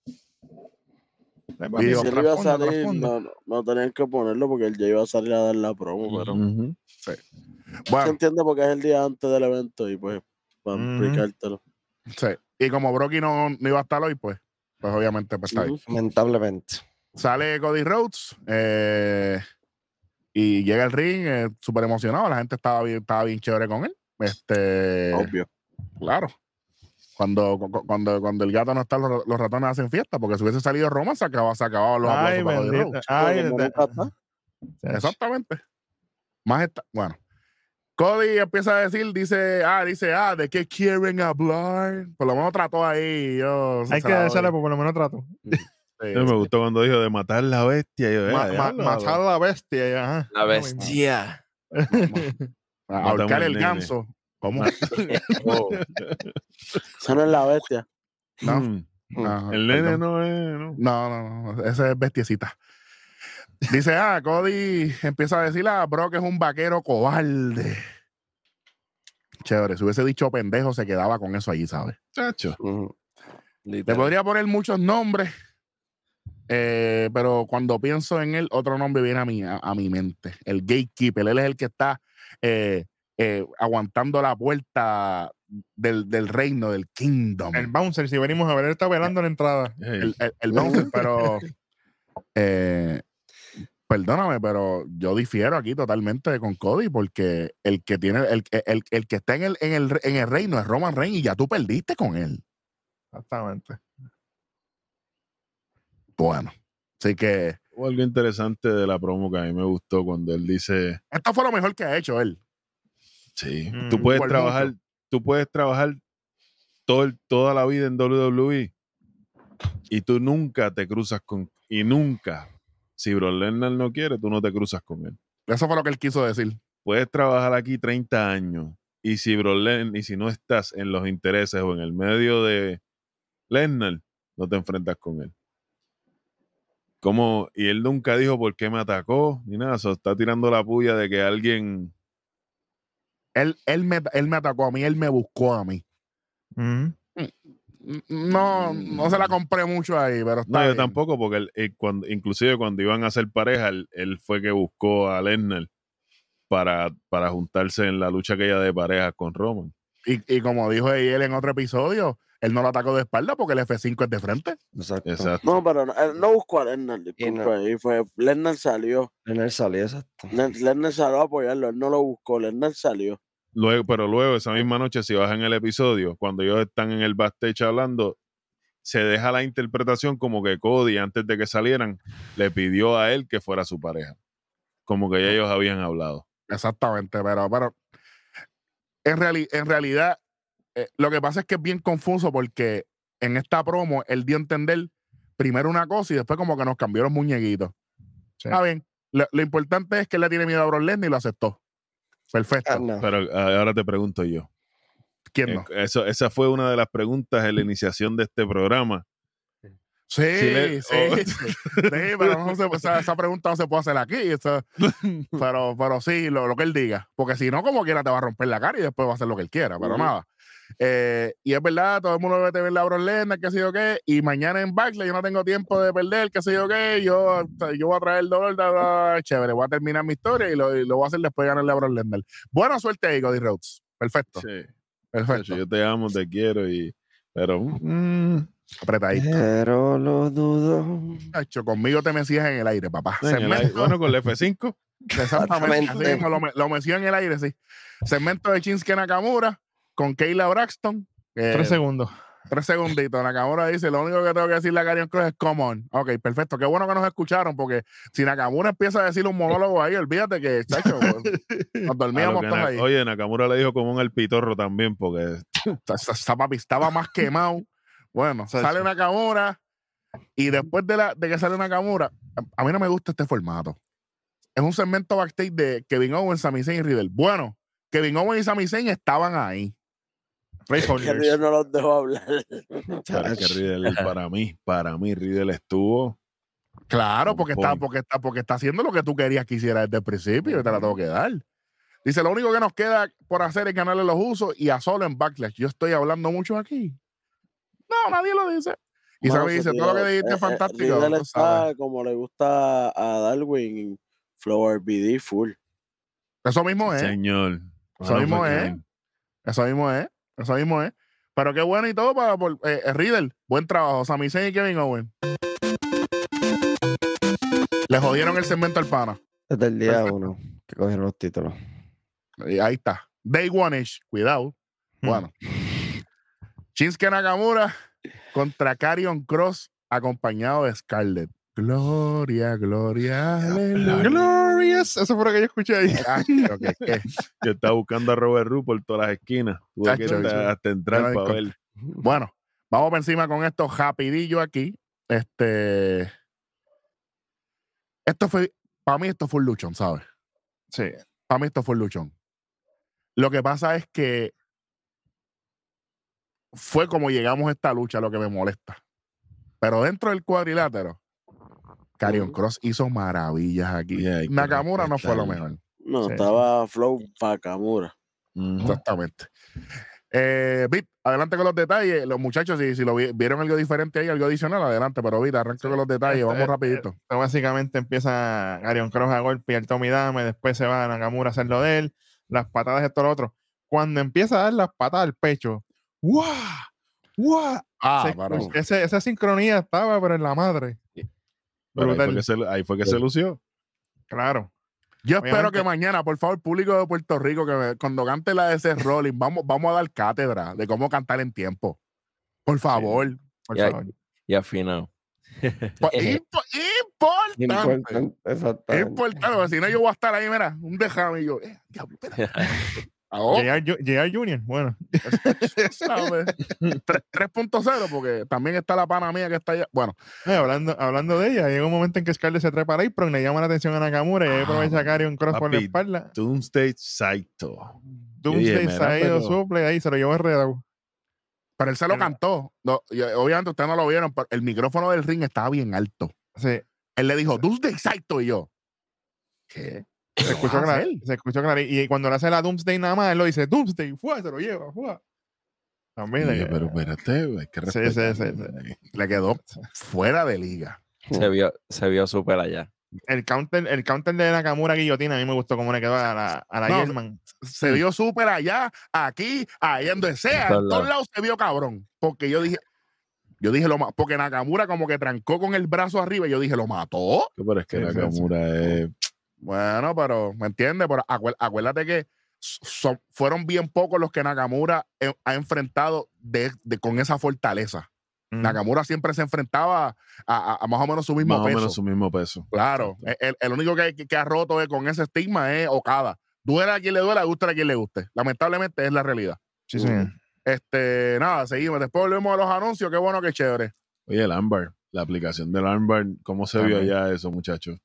Video Si él iba a salir, no, no, tenían que ponerlo porque él ya iba a salir a dar la promo, pero se Bueno, entiende porque es el día antes del evento y pues para Ujú. explicártelo. sí. Y como Brocky no, no iba a estar hoy, pues, pues obviamente pues, está ahí. Lamentablemente. Sale Cody Rhodes eh, y llega el ring eh, súper emocionado. La gente estaba bien, estaba bien chévere con él. Este, Obvio. claro. Cuando, cu- cu- cuando, cuando el gato no está, los, los ratones hacen fiesta, porque si hubiese salido Roma, se acababa, se acababan los Ay, aplausos para Cody. Rhodes. Ay. Exactamente. Más está, bueno. Cody empieza a decir, dice, ah, dice, ah, ¿de qué quieren hablar? Por lo menos trató ahí. Yo, Hay que doy. por lo menos trato. Sí, A mí me gustó cuando dijo de matar la bestia. yo, eh, Ma- ma- diablo, matar a la bestia. y ajá. La bestia. Ahorcar el nene. ganso. ¿Cómo? Oh, no es la bestia. No. Mm. No, El nene no es. No. No, no, no, ese es bestiecita. Dice, ah, Cody empieza a decir, ah, Brock es un vaquero cobarde. Chévere, si hubiese dicho pendejo, se quedaba con eso allí, ¿sabes? Chacho. Te podría poner muchos nombres, eh, pero cuando pienso en él, otro nombre viene a mi, a, a mi mente. El gatekeeper, él es el que está eh, eh, aguantando la puerta del, del reino, del kingdom. El bouncer, si venimos a ver, él está velando la entrada. Hey, el, el, el bouncer, pero eh, perdóname, pero yo difiero aquí totalmente con Cody porque el que tiene, el, el, el que está en el, en, el, en el reino es Roman Reigns y ya tú perdiste con él. Exactamente. Bueno, así que Hubo algo interesante de la promo que a mí me gustó cuando él dice, esto fue lo mejor que ha hecho él. sí, Mm, tú puedes trabajar, mucho. tú puedes trabajar todo el- toda la vida en WWE y tú nunca te cruzas con, y nunca, si Brock Lesnar no quiere, tú no te cruzas con él. Eso fue lo que él quiso decir. Puedes trabajar aquí 30 años y si Lesnar, y si no estás en los intereses o en el medio de Lesnar, no te enfrentas con él. Como, y él nunca dijo por qué me atacó, ni nada, so, está tirando la puya de que alguien Él, él, me, él me atacó a mí, él me buscó a mí. No, no se la compré mucho ahí, pero está No, yo tampoco, porque él, él cuando, inclusive cuando iban a ser pareja, él, él fue que buscó a Lesnar para, para juntarse en la lucha aquella de parejas con Roman. Y, y como dijo él en otro episodio, él no lo atacó de espalda porque el F5 es de frente. Exacto. Exacto. No, pero no, él no buscó a Lennar, disculpa. no. Y fue, Lennar salió. En él salió, exacto. Len- Lennar salió a apoyarlo, él no lo buscó, Lennar salió. Luego, pero luego, esa misma noche, si vas en el episodio, cuando ellos están en el backstage hablando, se deja la interpretación como que Cody, antes de que salieran, le pidió a él que fuera su pareja. Como que ya ellos habían hablado. Exactamente, pero, pero en, reali- en realidad eh, lo que pasa es que es bien confuso porque en esta promo él dio a entender primero una cosa y después como que nos cambió los muñequitos. Sí. Está bien. Lo, lo importante es que él le tiene miedo a Brock Lesnar y lo aceptó. Perfecto. Ah, no. Pero ah, ahora te pregunto yo. ¿Quién eh, no? Eso, esa fue una de las preguntas en la iniciación de este programa. Sí, le- sí, oh. sí, sí, pero no se- esa, esa pregunta no se puede hacer aquí. pero, pero sí, lo, lo que él diga. Porque si no, como quiera, te va a romper la cara y después va a hacer lo que él quiera. Pero nada. Eh, y es verdad, todo el mundo debe tener la Brock Lesnar, qué sé yo qué. Y mañana en Backlash yo no tengo tiempo de perder, qué sé yo qué. Yo, yo voy a traer el dolor, da, da, chévere. Voy a terminar mi historia y lo, y lo voy a hacer después de ganarle a Brock Lesnar. Buena suerte ahí, Cody Rhodes. Perfecto, Sí. perfecto. Yo te amo, te quiero, y pero mm, Apretadito. Pero lo dudo. Conmigo te mecías en el aire, papá. en el aire- Segmento- bueno, con el F5. Exactamente. Así Exactamente. mismo, lo, me- lo meció en el aire, sí. Segmento de Shinsuke Nakamura con Kayla Braxton. eh, Tres segundos. tres segunditos. Nakamura dice: Lo único que tengo que decirle a Karrion Cross es come on. Ok, perfecto. Qué bueno que nos escucharon, porque si Nakamura empieza a decir un monólogo ahí, olvídate que, chacho, nos A lo dormíamos que todos ahí. Oye, Nakamura le dijo como un el pitorro también, porque papi estaba más quemado. Bueno, sale Nakamura y después de, la, de que sale Nakamura, a, a mí no me gusta este formato. Es un segmento backstage de Kevin Owens, Sami Zayn y Riddle. Bueno, Kevin Owens y Sami Zayn estaban ahí. Ray no los dejó hablar. es que Riddle, para mí, para mí, Riddle estuvo. Claro, porque está, porque, está, porque está haciendo lo que tú querías que hiciera desde el principio y te la tengo que dar. Dice, lo único que nos queda por hacer es ganarle los usos y a solo en Backlash. Yo estoy hablando mucho aquí. No, nadie lo dice. Y Sammy ese dice, todo lo que dijiste eh, es eh, fantástico. Riddle sabes. está como le gusta a Darwin, Flower BD full. Eso mismo es. Señor. Eso mismo es. Eso mismo es. Eso mismo es. Pero qué bueno y todo para por, eh, eh, Riddle. Buen trabajo. Sami Zayn y Kevin Owen. Le jodieron el segmento al pana. Desde el día Perfecto. uno que cogieron los títulos. Y ahí está. Day One-ish. Cuidado. Hmm. Bueno. Shinsuke Nakamura contra Carrion Cross acompañado de Scarlett. Gloria, gloria, aleluya. Glorious. Eso fue lo que yo escuché ahí. Ah, pero que- que- Yo estaba buscando a Robert Root por todas las esquinas. Tuve que hasta, entrar no para ver. Bueno, vamos por encima con esto rapidillo aquí. Este. Esto fue. Para mí, esto fue un luchón, ¿sabes? Sí. Para mí, esto fue un luchón. Lo que pasa es que. Fue como llegamos a esta lucha lo que me molesta. Pero dentro del cuadrilátero, Carion. Cross hizo maravillas aquí. Nakamura no fue lo mejor. No, Sí, estaba Flow Pakamura. Ujú. Exactamente. Eh, Vit, adelante con los detalles. Los muchachos, si, si lo vi- vieron algo diferente ahí, algo adicional, adelante. Pero Vit, arranca con los detalles. Este, Vamos eh, rapidito. Esto básicamente empieza Garion Cross a golpear Tommy Dame, después se va a Nakamura a hacer lo de él, las patadas, esto, lo otro. Cuando empieza a dar las patas al pecho, ¡guau! ¡guau! Ah, Se ese- esa sincronía estaba, pero en la madre. Pero ahí fue, que se, ahí fue que se lució. Claro. Yo espero que mañana, por favor, público de Puerto Rico, que me- cuando cante la de ese Rolling, vamos, vamos a dar cátedra de cómo cantar en tiempo. Por favor. Por Ya- favor. Y afinado. Impo- importante. Importante, exactamente. Importante, porque si no yo voy a estar ahí, mira, un déjame y yo, eh, diablo, espera. JR Ju- JR Junior, bueno. ¿sabes? Tres- 3.0, porque también está la pana mía que está allá. Bueno, Eh, hablando, hablando de ella, llega un momento en que Scarlett se trepa ahí, pero le llama la atención a Nakamura y ahí aprovecha a Karrion Cross por la espalda. Doomsday Saito. Doomsday pero- suple ahí, se lo llevó enredado. pero él se lo cantó. No, eh, obviamente ustedes no lo vieron, pero el micrófono del ring estaba bien alto. Sí, Él le dijo, Tuesday Saito y yo. ¿Qué? Se ¿Qué escuchó claro. Se escuchó claro. Y cuando le hace la Doomsday nada más, él lo dice Doomsday, fue, se lo lleva, fue. También. Yo, eh, pero espérate, hay que Sí, sí, sí, respetar. Le quedó fuera de liga. Se vio, se vio súper allá. El counter, el counter de Nakamura guillotina a mí me gustó cómo le quedó a la, a la No, German. Se vio súper allá, aquí, allá donde sea. En todos lados se vio cabrón. Porque yo dije, yo dije lo porque Nakamura como que trancó con el brazo arriba y yo dije, ¿lo mató? Pero es que Sí, sí, sí. Nakamura es. Bueno, pero, ¿me entiendes? Pero acuérdate que son, fueron bien pocos los que Nakamura eh, ha enfrentado de, de- con esa fortaleza. Mm. Nakamura siempre se enfrentaba a, a- a más o menos su mismo Más o peso. menos su mismo peso. Claro, e, el, el único que, que ha roto con ese estigma es Okada. Duela a quien le duela, gusta a quien le guste. Lamentablemente es la realidad. Sí, señor. Este, nada, seguimos. Después volvemos a los anuncios. Qué bueno, qué chévere. Oye, el Ambar, la aplicación del Ambar, ¿cómo se vio allá eso, muchachos?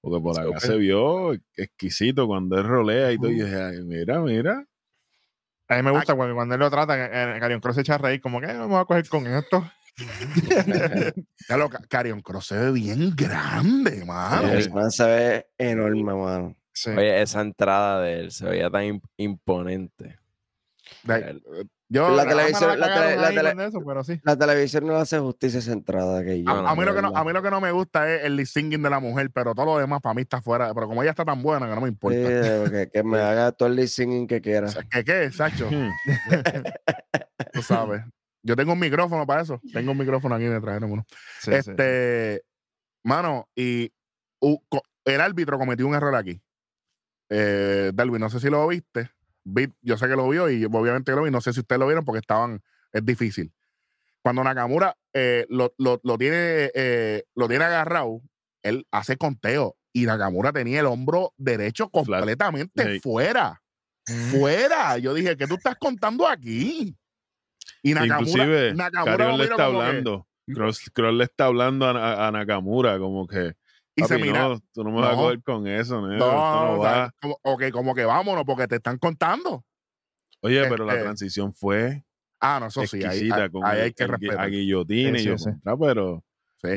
Porque por acá se vio exquisito cuando él rolea y todo. Y yo dije, "Ay, mira, mira. A mí me gusta cuando, cuando él lo trata, eh, Karrion Cross se echa a reír, como que "Eh, vamos a coger con esto. Ya lo, Ca- Karrion Cross se ve bien grande, mano. El man se ve enorme, mano. Sí. Oye, esa entrada de él se veía tan im- imponente. De- yo, La televisión- la la tele- eso, pero sí. La televisión no hace justicia a esa entrada que yo. a, a mí lo que no, de a mí lo que no me gusta es el lip singing de la mujer, pero todo lo demás para mí está fuera. Pero como ella está tan buena que no me importa. Sí, que, que me haga todo el lip singing que quiera. O sea, ¿Qué qué, Sacho? Hmm. Tú sabes. Yo tengo un micrófono para eso. Tengo un micrófono aquí me trajeron uno. Sí, sí. este, mano, y el árbitro cometió un error aquí. Eh, Darwin, no sé si lo viste. Yo sé que lo vio y obviamente lo vi. No sé si ustedes lo vieron porque estaban. Es difícil. Cuando Nakamura eh, lo, lo- lo tiene, eh, lo tiene agarrado, él hace conteo y Nakamura tenía el hombro derecho completamente fuera. Fuera. Yo dije, ¿qué tú estás contando aquí? Y Nakamura, Inclusive, Nakamura Carrion lo le está como que- hablando. Cross, Cross le está hablando a, a- a Nakamura como que y se "Papi, mira. no, tú no me vas a coger con eso, No, no va". como, ok, como que vámonos, porque te están contando. Oye, pero la este, transición fue Ah, no, eso sí, ahí, exquisita ahí- con ahí el- hay que respetar. a guillotina Sí, y yo sí, pero Sí.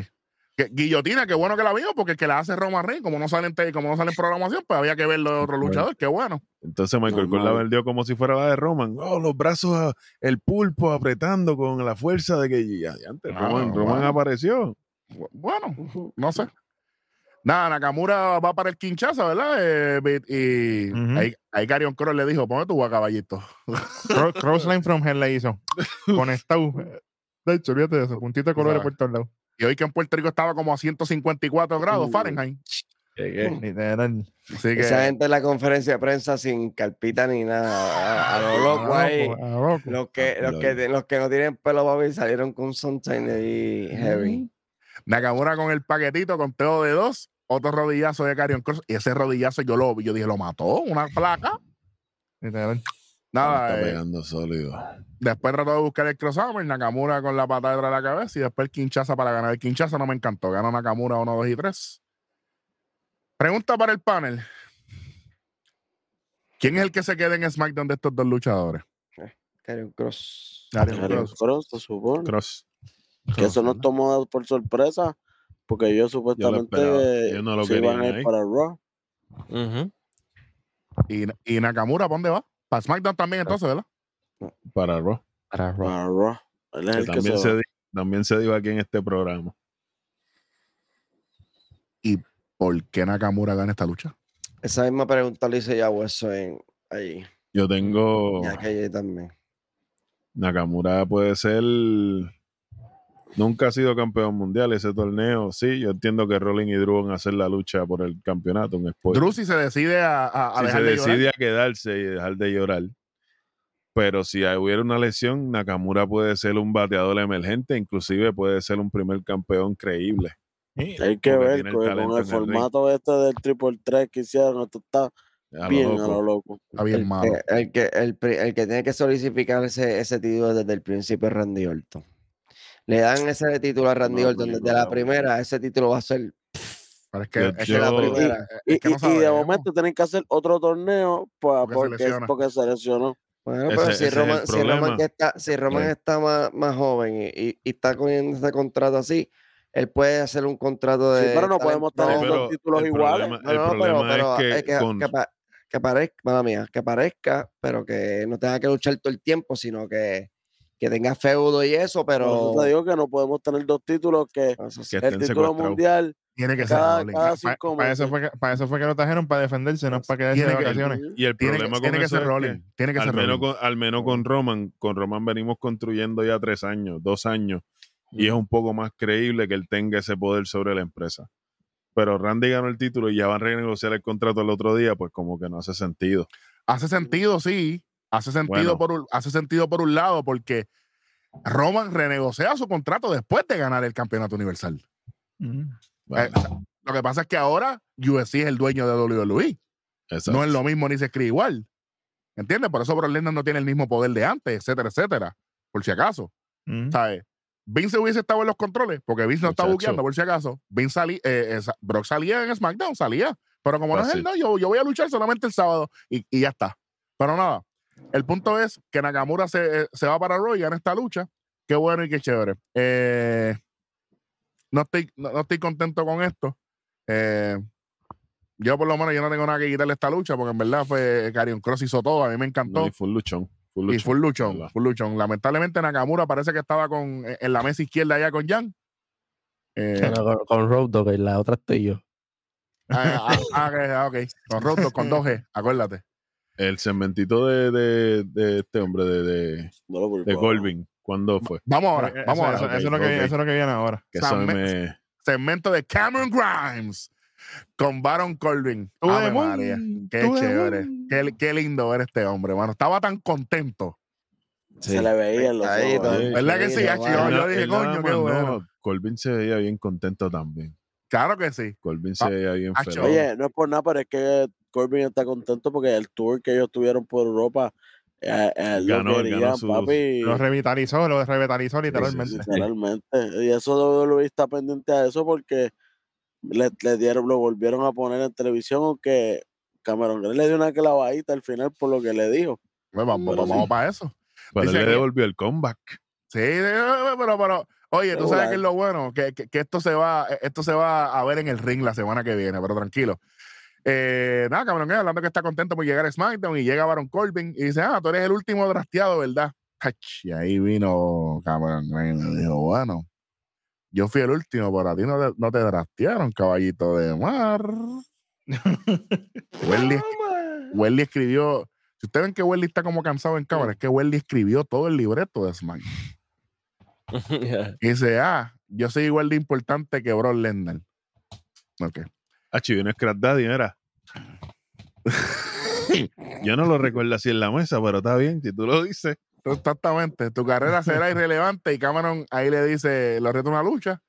Que- Guillotina, qué bueno que la vimos, porque el que la hace Roman Reigns, como no sale en, como no sale en programación, pues había que verlo de otro luchador, qué bueno. entonces Michael Cole la vendió como si fuera la de Roman. Oh, los brazos, a- el pulpo apretando con la fuerza de que y antes Ah, Roman, apareció. Bu- Bueno, no sé. Nada, Nakamura va para el quinchaza, ¿verdad? Eh, y ahí, ahí Karrion Kross le dijo, ponme tu caballito. Cro- Crossline from Hell le hizo. Conectado. De hecho, olvídate de eso. Puntito de colores por todos lados. Y hoy que en Puerto Rico estaba como a 154 grados Uh. Fahrenheit. ¿Qué, qué? Literal. Así que, Esa gente en la conferencia de prensa sin carpita ni nada. A, lo loco ahí. Los que, los, que, los que no tienen pelo, papi, salieron con un sunshine ahí heavy. Nakamura con el paquetito, con teo de dos, otro rodillazo de Karrion Cross. Y ese rodillazo yo lo vi, yo dije, lo mató, una placa. Nada, está eh, pegando sólido. después trató de buscar el crossover, Nakamura con la patada detrás de la cabeza y después el quinchaza para ganar. El quinchaza no me encantó, ganó Nakamura 1, 2 y 3. Pregunta para el panel. ¿Quién es el que se queda en SmackDown de estos dos luchadores? Cross. Karrion Karrion Kross. Kross, se supone. Cross. Que eso nos tomó por sorpresa, porque ellos supuestamente. Yo no lo se iban a ir ahí. para Raw. Ujú. Y, y Nakamura, ¿para dónde va? Para SmackDown también entonces, ¿verdad? Para Raw. Para Raw. Para Raw. Él es Que el que también, se se también se dio aquí en este programa. ¿Por qué Nakamura gana esta lucha? Esa misma pregunta le hice ya a Hueso en ahí. Yo tengo Y a KJ también. Nakamura puede ser. Nunca ha sido campeón mundial ese torneo. Sí, yo entiendo que Rolling y Drew van a hacer la lucha por el campeonato. Un spoiler. Drew si se decide a, a, a si se dejar de llorar, decide a quedarse y dejar de llorar. Pero si hubiera una lesión, Nakamura puede ser un bateador emergente, inclusive puede ser un primer campeón creíble. Sí. Hay que ver el con, el en el formato este del triple 3 que hicieron. Esto está A lo bien a loco. lo loco. está bien El malo. el, que, el, que tiene que solidificar ese, ese título desde el principio es Randy Orton. Le dan ese título a Randy No, Orton desde no, la no. primera. Ese título va a ser. Pero es que, Yo- es que yo- la primera. Y, es que no y- y de momento tienen que hacer otro torneo pa- Porque se porque, lesiona. porque se lesionó. Bueno, Ese- pero si es Roman, si Roman, está, si Roman Sí. está más, más joven y, y- y está cogiendo ese contrato así, él puede hacer un contrato de. Sí, pero no podemos tener dos títulos iguales. problema- No, no, pero, es que, eh, que, con- que pa- que parezca, mala mía, que parezca, pero que no tenga que luchar todo el tiempo, sino que, que tenga feudo y eso, Por pero eso te digo que no podemos tener dos títulos que el título mundial Tiene que ser Cada, cinco Para eso, fue que, para eso fue que lo trajeron, para defenderse, no para quedarse de Tiene que- vacaciones. Y el Tiene, problema que- con tiene que eso ser es que Rollins. Tiene que al ser menos, Rollins. con, al menos con Roman, con Roman venimos construyendo ya tres años, dos años, y es un poco más creíble que él tenga ese poder sobre la empresa. Pero Randy ganó el título y ya van a renegociar el contrato el otro día, pues como que no hace sentido. Hace sentido, sí. Hace sentido, Bueno. por un, hace sentido por un lado porque Roman renegocia su contrato después de ganar el campeonato universal. Ujú. Eh, lo que pasa es que ahora UFC es el dueño de WWE. Exacto. No es lo mismo ni se escribe igual. ¿Entiendes? Por eso Brock Lesnar no tiene el mismo poder de antes, etcétera, etcétera. Por si acaso. Ujú. ¿Sabes? Vince hubiese estado en los controles, porque Vince no está Muchacho. buqueando, por si acaso. Vince salí, eh, Brock salía en SmackDown, salía. Pero como no es él, no, yo, yo voy a luchar solamente el sábado y, y ya está. Pero nada, el punto es que Nakamura se, eh, se va para Raw y gana esta lucha. Qué bueno y qué chévere. Eh, no, estoy, no, no estoy contento con esto. Eh, yo por lo menos yo no tengo nada que quitarle esta lucha, porque en verdad fue Carion Cross hizo todo, a mí me encantó. No, y fue un luchón. Y full luchón, full luchón. Lamentablemente Nakamura parece que estaba con, en la mesa izquierda allá con Jan. Eh, con, con Road Dogg, y la otra estoy yo. ah, ah, ah, ok, ah, ok. Con Road Dogg, con 2G, acuérdate. El segmentito de, de, de este hombre, de, de, No lo por de favor. Colvin, ¿cuándo fue? Vamos ahora, Eso- vamos ahora. eso, es lo que viene, eso es lo que viene ahora. Que me... Segmento de Cameron Grimes con Baron Corbin. Ave María, qué chévere. Qué, qué lindo ver este hombre, mano. Estaba tan contento. Sí. Se le veía en los Ahí, ojos. ¿eh? ¿Verdad que sí? Yo Él dije, coño, qué no, bueno. Colvin se veía bien contento también. Claro que sí. Colvin se veía bien feliz. Oye, no es por nada, pero es que Corbin está contento porque el tour que ellos tuvieron por Europa, eh, eh, lo Ganó, ganó querían, sus- papi. Lo revitalizó, lo revitalizó literalmente. Literalmente. Y eso WWE está pendiente a eso porque le, le dieron, lo volvieron a poner en televisión, aunque Cameron Grimes le dio una clavadita al final por lo que le dijo. Pues vamos, Pero vamos sí. para eso. Pero él le que- devolvió el comeback. Sí, pero, pero, oye, tú sabes que es lo bueno, que, que- que esto se va, esto se va a ver en el ring la semana que viene, pero tranquilo. Eh, nada, cabrón, eh, hablando que está contento por llegar a SmackDown y llega Baron Corbin y dice, ah, tú eres el último drafteado, ¿verdad? Y ahí vino Cameron Grimes y dijo, bueno, yo fui el último, pero a ti no te, no te draftearon, caballito de mar. Welly, Welly escribió, si ustedes ven que Welly está como cansado en cámara, es que Welly escribió todo el libreto de SmackDown. Y dice, ah, yo soy igual de importante que Brock Lesnar. Ok. Ah, vino Scratch Daddy, era. Yo no lo recuerdo así en la mesa, pero está bien, si tú lo dices. Exactamente. Tu carrera será irrelevante y Cameron ahí le dice, lo reto una lucha.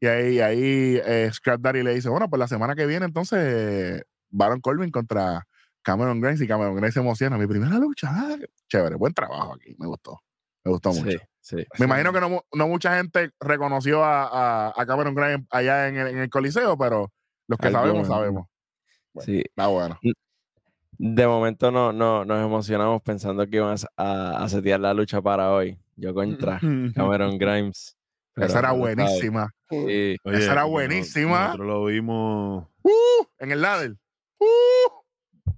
Y ahí, ahí eh, Scrap Daddy le dice, bueno, pues la semana que viene entonces Baron Corbin contra Cameron Grimes y Cameron Grimes se emociona. Mi primera lucha. ah, chévere, buen trabajo aquí. Me gustó. Me gustó mucho. Sí, sí. Me imagino que no, no mucha gente reconoció a, a- a Cameron Grimes allá en el, en el Coliseo, pero los que sabemos, sabemos. Bueno, Sí. Está bueno. De momento no, no, nos emocionamos pensando que iban a, a, setear la lucha para hoy. Yo contra Cameron Grimes. pero Esa era buenísima. Sí. Oye, Esa era buenísima. Nosotros lo vimos ¡Uh! En el ladder. ¡Uh!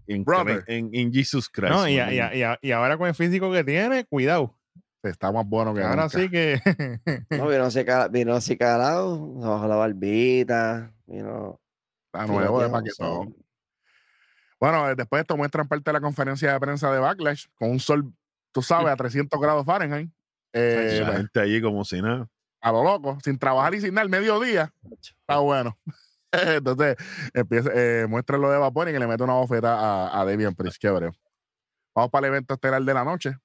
en, Brother. en, en Jesus Christ. No, y, a- y, a- y a- y ahora con el físico que tiene, cuidado. Está más bueno que Ahora nunca. sí que. No, vino así, cala- vino así calado, bajo la barbita, vino... Está nuevo de paquetón. Bueno, eh, después de esto muestran parte de la conferencia de prensa de Backlash con un sol, tú sabes, a 300 grados Fahrenheit. Eh, la gente allí como si nada. a lo loco, sin trabajar y sin nada, al mediodía. Está bueno. Entonces, empieza, eh, muestra lo de Vapor y que le mete una bofeta a, a Damian Priest. Chévere. Vamos para el evento estelar de la noche.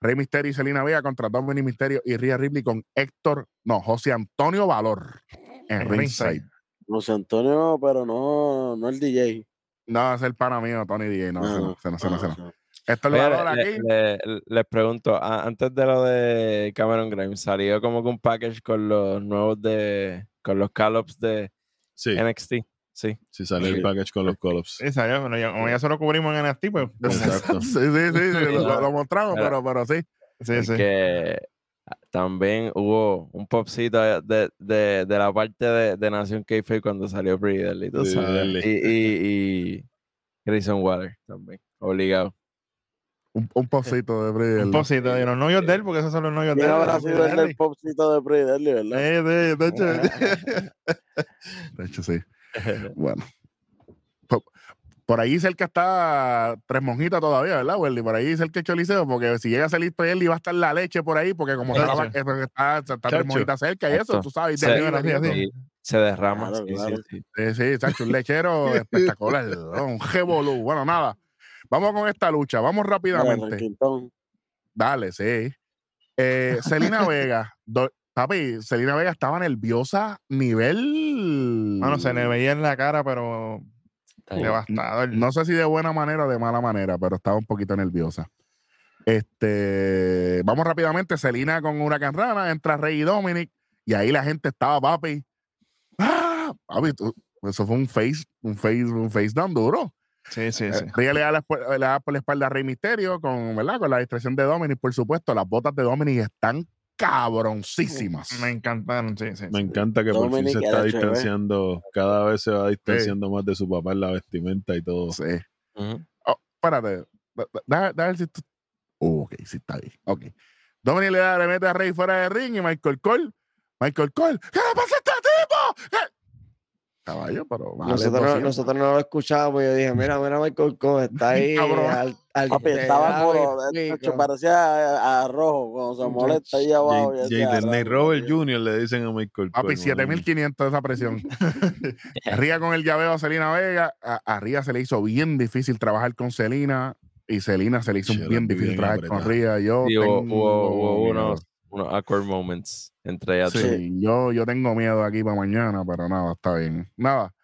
Rey Misterio y Selena Vega contra Dominic Misterio y Rhea Ripley con Héctor, no, José Antonio Valor en En ringside. Ringside. José Antonio, pero no, no el DJ. No, es el pana mío, Tony DJ. No, no, no, ese no, ese no. Ah, Héctor Oye, Valor le- aquí. le- le- les pregunto, a- antes de lo de Cameron Grimes, salió como que un package con los nuevos de, con los call-ups de Sí, NXT. Sí. si sale el Sí. package con los call-ups. Sí, salió, bueno, ya, como ya solo cubrimos en NXT, pues. Exacto. Sí, sí, sí, sí, lo, lo- lo mostramos, pero, pero sí. sí, sí. Que ah, también hubo un popcito de, de, de la parte de, de Nación Keife cuando salió tú sabes. Dudley. Y, y, y Grayson Waller también, obligado. Un, un pocito de Brie Un pocito de los novios de él, porque esos son los novios de ¿Quién él. habrá sido el del popcito de Pretty Deadly, verdad? Eh, de, de hecho, de hecho, sí. Bueno. Po- Por ahí cerca está Tres Monjitas todavía, ¿verdad, Welly? Por ahí cerca el Choliseo, porque si llega a salir Eli va a estar la leche por ahí, porque como está, está, está, Tres. Monjitas cerca y eso, tú sabes. Sí, de arriba, sí, de arriba. sí. Se derrama. Claro, sí, sí, claro. sí. Sí, sí, un lechero espectacular. Un revolú. Bueno, nada. Vamos con esta lucha. Vamos rápidamente. Dale, sí. Eh, Selena Vega. do- papi, Selena Vega estaba nerviosa nivel. Mano, se le veía en la cara, pero. Devastador. No sé si de buena manera o de mala manera, pero estaba un poquito nerviosa. Este, vamos rápidamente. Selena con Huracán Rana, entra Rey y Dominic, y ahí la gente estaba, papi. ¡Ah! Papi, tú- eso fue un face, un face, un face down duro. Sí, sí, sí. Eh, Rhea le da, la, espu- le da por la espalda a Rey Misterio con, ¿verdad? con la distracción de Dominic, por supuesto. Las botas de Dominic están cabroncísimas. Me encantaron, sí, sí. Me sí. encanta que por fin se está chévere. distanciando, cada vez se va distanciando más de su papá en la vestimenta y todo. Sí. Ujú. Oh, espérate. Da- da- da- da ver si tú- Oh, ok, sí está bien. Ok. Dominic le, da, le mete a Rey fuera de ring y Michael Cole. Michael Cole. ¿Qué le pasa a este. Caballo, pero. vale, Nosotros, no, 200. nosotros no lo escuchábamos. Yo dije, mira, mira, Michael Cole está ahí. Cabrón. al, al Papi, estaba como, parecía a, a rojo cuando se molesta ahí abajo. "Raro, Robert tío". Jr. le dicen a Michael Papi, Cole, mano. 7500 esa presión. Ría con el llaveo a Selena Vega. A, a Ría se le hizo bien difícil trabajar con Selena. Y Selena se le hizo bien difícil bien trabajar con. Ría. Yo Sí, hubo, tengo hubo- hubo unos, unos awkward moments entre ellas. Sí, yo, yo tengo miedo aquí para mañana, pero nada, está bien. Nada.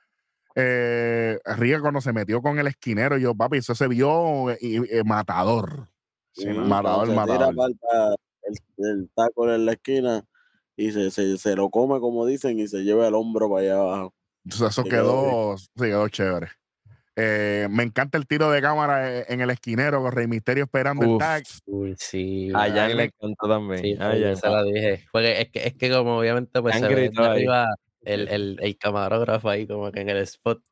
Eh, Ría cuando se metió con el esquinero, yo, papi, eso se vio eh, eh, matador. Sí, matador, cuando se tira matador. el, el taco en la esquina y se, se, se lo come, como dicen, y se lleva el hombro para allá abajo. Entonces, eso quedó quedó, sí, quedó chévere. Eh, me encanta el tiro de cámara eh, en el esquinero con Rey Misterio esperando el Uf. tag. Uy, sí. A mano. Jan le encantó también. Sí, A pues, yo Jan. se lo dije. Porque es que, es que como obviamente pues se ve arriba el, el, el camarógrafo ahí como que en el spot